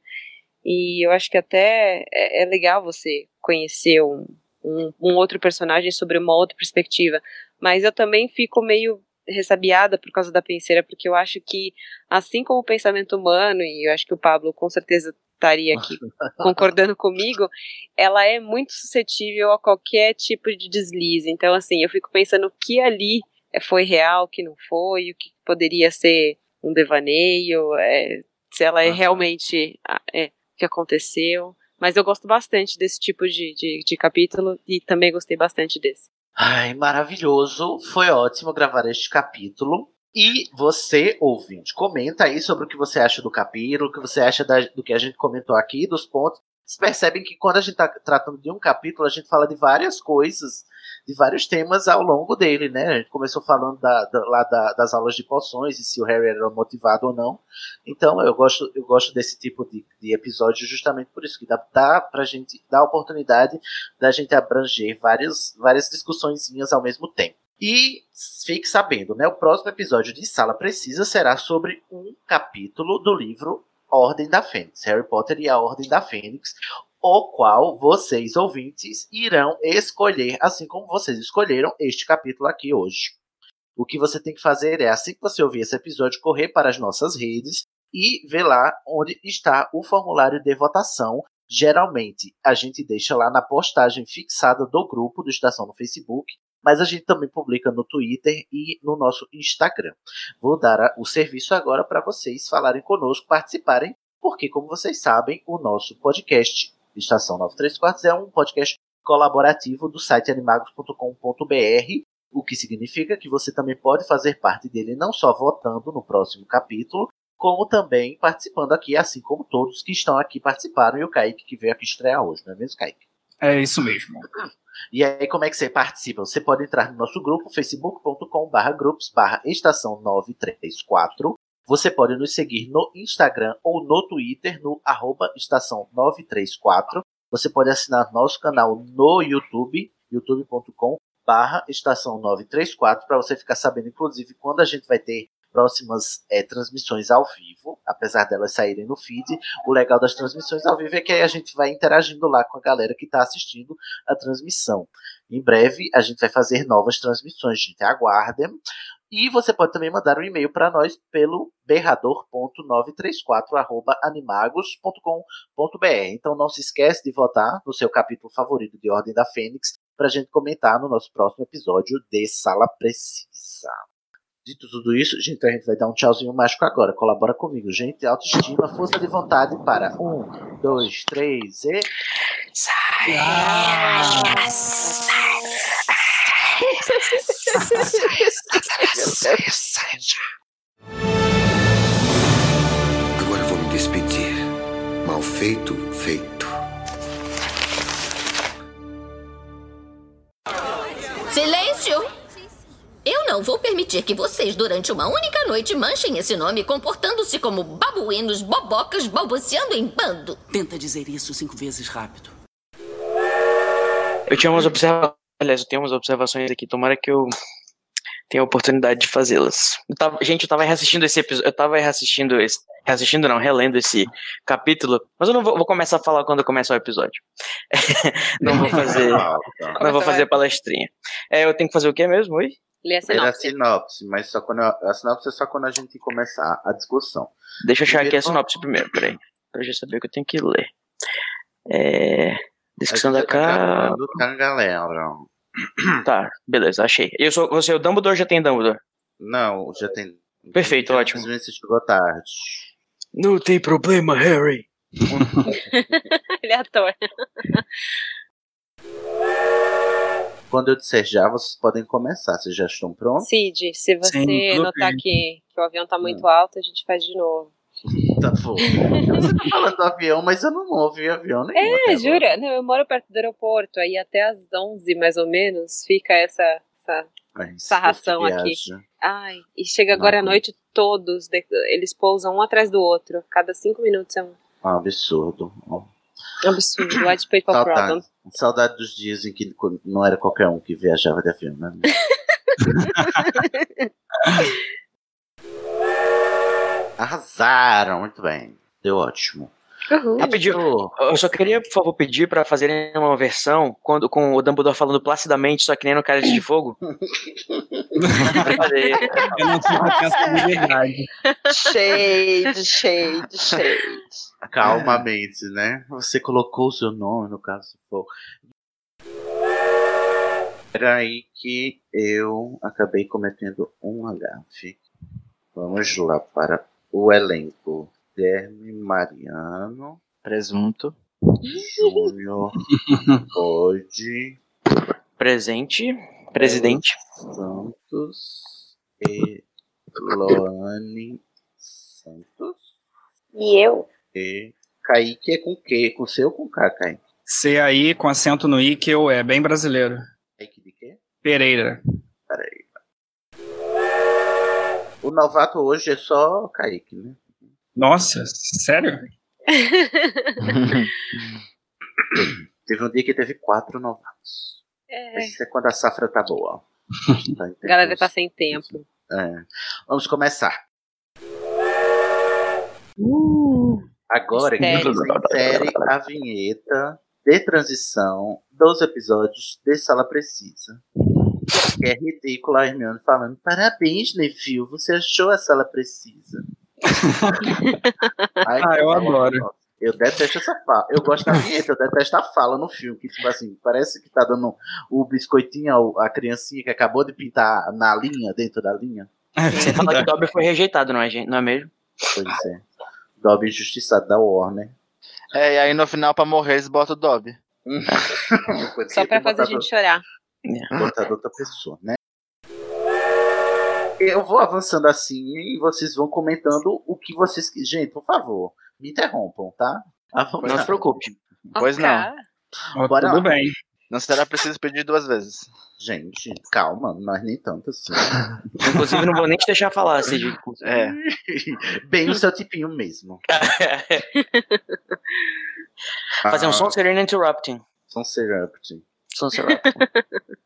E eu acho que até é, é legal você conhecer um, um, um outro personagem sobre uma outra perspectiva. Mas eu também fico meio ressabiada por causa da penseira, porque eu acho que, assim como o pensamento humano, e eu acho que o Pablo com certeza estaria aqui concordando comigo, ela é muito suscetível a qualquer tipo de deslize. Então, assim, eu fico pensando o que ali foi real, o que não foi, o que poderia ser um devaneio, é, se ela é realmente é, o que aconteceu. Mas eu gosto bastante desse tipo de, de, de capítulo e também gostei bastante desse. Ai, maravilhoso. Foi ótimo gravar este capítulo. E você, ouvinte, comenta aí sobre o que você acha do capítulo, o que você acha da, do que a gente comentou aqui, dos pontos. Vocês percebem que quando a gente está tratando de um capítulo, a gente fala de várias coisas de vários temas ao longo dele, né? A gente começou falando da, da, lá da, das aulas de poções e se o Harry era motivado ou não. Então eu gosto, eu gosto desse tipo de, de episódio justamente por isso, que dá, dá pra gente dar a oportunidade da gente abranger várias, várias discussõezinhas ao mesmo tempo. E fique sabendo, né? O próximo episódio de Sala Precisa será sobre um capítulo do livro Ordem da Fênix, Harry Potter e a Ordem da Fênix, o qual vocês, ouvintes, irão escolher, assim como vocês escolheram este capítulo aqui hoje. O que você tem que fazer é, assim que você ouvir esse episódio, correr para as nossas redes e ver lá onde está o formulário de votação. Geralmente, a gente deixa lá na postagem fixada do grupo do Estação no Facebook, mas a gente também publica no Twitter e no nosso Instagram. Vou dar o serviço agora para vocês falarem conosco, participarem, porque, como vocês sabem, o nosso podcast Estação 934 é um podcast colaborativo do site animagos.com.br, o que significa que você também pode fazer parte dele não só votando no próximo capítulo, como também participando aqui, assim como todos que estão aqui participaram e o Kaique que veio aqui estrear hoje, não é mesmo, Kaique? É isso mesmo. E aí, como é que você participa? Você pode entrar no nosso grupo, facebook.com.br grupos estação 934 você pode nos seguir no Instagram ou no Twitter, no arroba estação 934. Você pode assinar nosso canal no YouTube, youtube.com barra estação 934, para você ficar sabendo, inclusive, quando a gente vai ter próximas é, transmissões ao vivo, apesar delas saírem no feed. O legal das transmissões ao vivo é que a gente vai interagindo lá com a galera que está assistindo a transmissão. Em breve a gente vai fazer novas transmissões, gente. Aguardem. E você pode também mandar um e-mail para nós pelo berrador.934@animagos.com.br. Então não se esquece de votar no seu capítulo favorito de Ordem da Fênix para a gente comentar no nosso próximo episódio de Sala Precisa. Dito tudo isso, gente, a gente vai dar um tchauzinho mágico agora. Colabora comigo, gente. Autoestima, força de vontade para um, dois, três e. Sai! Agora vou me despedir. Mal feito, feito. Silêncio! Eu não vou permitir que vocês, durante uma única noite, manchem esse nome comportando-se como babuínos, bobocas, balbuciando em bando. Tenta dizer isso cinco vezes rápido. Eu tinha umas observações. Aliás, eu tenho umas observações aqui. Tomara que eu tenha a oportunidade de fazê-las. Eu tava- Gente, eu tava reassistindo esse episódio. Eu tava reassistindo esse. Reassistindo não, relendo esse capítulo. Mas eu não vou, vou começar a falar quando começar o episódio. não vou fazer. não vou fazer palestrinha. É, eu tenho que fazer o quê mesmo? Oi? Lê a Era a sinopse. sinopse, mas só quando a, a sinopse é só quando a gente começar a discussão. Deixa eu achar aqui a Primeiro, sinopse primeiro, peraí. Pra já saber o que eu tenho que ler. É. Descrição da tá capa. tá, galera? Tá, beleza, achei. Eu sou, você é o Dumbledore ou já tem Dumbledore? Não, já tem. Perfeito, ótimo. Simplesmente você chegou tarde. Não tem problema, Harry. Ele é ator. Quando eu disser já, vocês podem começar. Vocês já estão prontos? Cid, se você Sim, notar que, que o avião tá muito alto, a gente faz de novo. Tá bom. Você tá falando do avião, mas eu não ouvi avião nenhum. É, agora. jura? Não, eu moro perto do aeroporto, aí até às 11 mais ou menos fica essa, essa sarração aqui. Ai, e chega agora à noite, todos, eles pousam um atrás do outro. Cada cinco minutos é um É um absurdo. absurdo. White Paper Problem. Saudade, dos dias em que não era qualquer um que viajava de avião, né? Arrasaram, muito bem. Deu ótimo. Rapidinho, eu só queria, por favor, pedir pra fazerem uma versão quando, com o Dumbledore falando placidamente, só que nem no Cálice de Fogo. Eu não tive essa habilidade. Shade, shade, shade. Calmamente, né? Você colocou o seu nome, no caso, se for. Era aí que eu acabei cometendo um agafe. Vamos lá para o elenco. Guilherme Mariano, Presunto. Júnior, Code, Presente, presidente. Santos e Loane Santos. E eu? E Kaique é com Q? Com C ou com K, Kaique? C aí com acento no I, que eu é bem brasileiro. Kaique de quê? Pereira. Peraí. O novato hoje é só Kaique, né? Nossa, sério? Teve um dia que teve quatro novatos. É. Isso é quando a safra tá boa. Tá A galera tá sem tempo. É. Vamos começar. Agora que insere a vinheta de transição dos episódios de Sala Precisa. Que é ridículo a Hermione falando: Parabéns, Neville, você achou a Sala Precisa. Ai, Ah, eu adoro. Eu detesto essa fala. Eu gosto da vinheta, eu detesto a fala no filme. Que, tipo assim, parece que tá dando o biscoitinho a criancinha que acabou de pintar na linha, dentro da linha. Você fala que o Dobby foi rejeitado, não é, gente? Não é mesmo? Pois é. Dobby injustiçado da Warner. É, e aí no final, pra morrer, eles botam o Dobby. Só pra fazer a gente chorar. botar outra pessoa, né? Eu vou avançando assim e vocês vão comentando o que vocês. Gente, por favor, me interrompam, tá? Não se preocupe. Pois não. Ó, Bora tudo lá. bem. Não será preciso pedir duas vezes. Gente, calma, mas nem tanto assim. Inclusive, não vou nem te deixar falar, Cid. É. Bem o seu tipinho mesmo. Fazer um Ah, som sereno interrupting. Som Serupting. Som interrupting.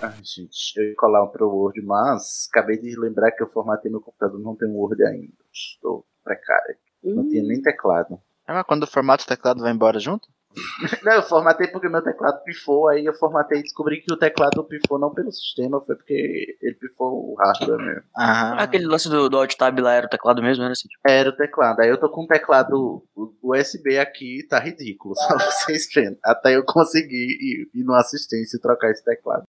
Ai, gente, eu ia colar um pro Word, mas acabei de lembrar que eu formatei meu computador, não tem Word ainda. Estou precário. Não tinha nem teclado. É, mas quando o formato do teclado vai embora junto? Não, eu formatei porque meu teclado pifou, aí eu formatei e descobri que o teclado pifou não pelo sistema, foi porque ele pifou o hardware mesmo. Ah, Aquele lance do, do Alt Tab lá era o teclado mesmo, era assim. Era o teclado. Aí eu tô com um teclado USB aqui, tá ridículo, só vocês vendo. Até eu conseguir ir, ir numa assistência e trocar esse teclado.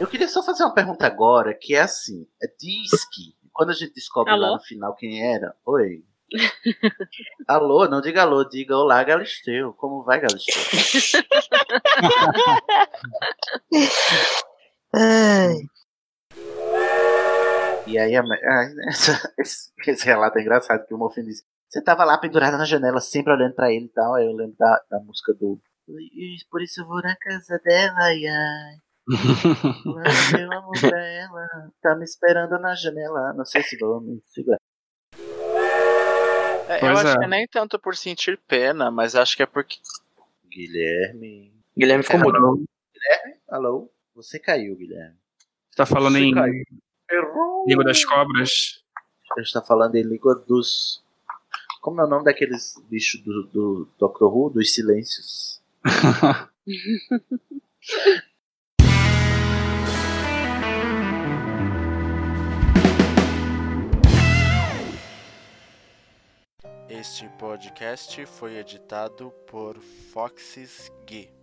Eu queria só fazer uma pergunta agora, que é assim, é diz que, quando a gente descobre lá Alô? no final quem era, oi. Alô, não diga alô, diga olá, Galisteu. Como vai, Galisteu? E aí, a, ai, essa- esse, esse relato é engraçado, que o Morfin disse, você tava lá pendurada na janela, sempre olhando pra ele e tal, aí eu lembro da, da música do... E por isso eu vou na casa dela, ai, ai. Eu amo pra ela, tá me esperando na janela. Não sei se vou me segurar. É, eu acho é. que é nem tanto por sentir pena, mas acho que é porque. Guilherme. Guilherme ficou mudo. Guilherme? Alô? Você caiu, Guilherme. Você tá falando Você em caiu. Língua das cobras? A gente tá falando em língua dos. Como é o nome daqueles bichos do, do Doctor Who? Dos silêncios. Este podcast foi editado por Foxes Gui.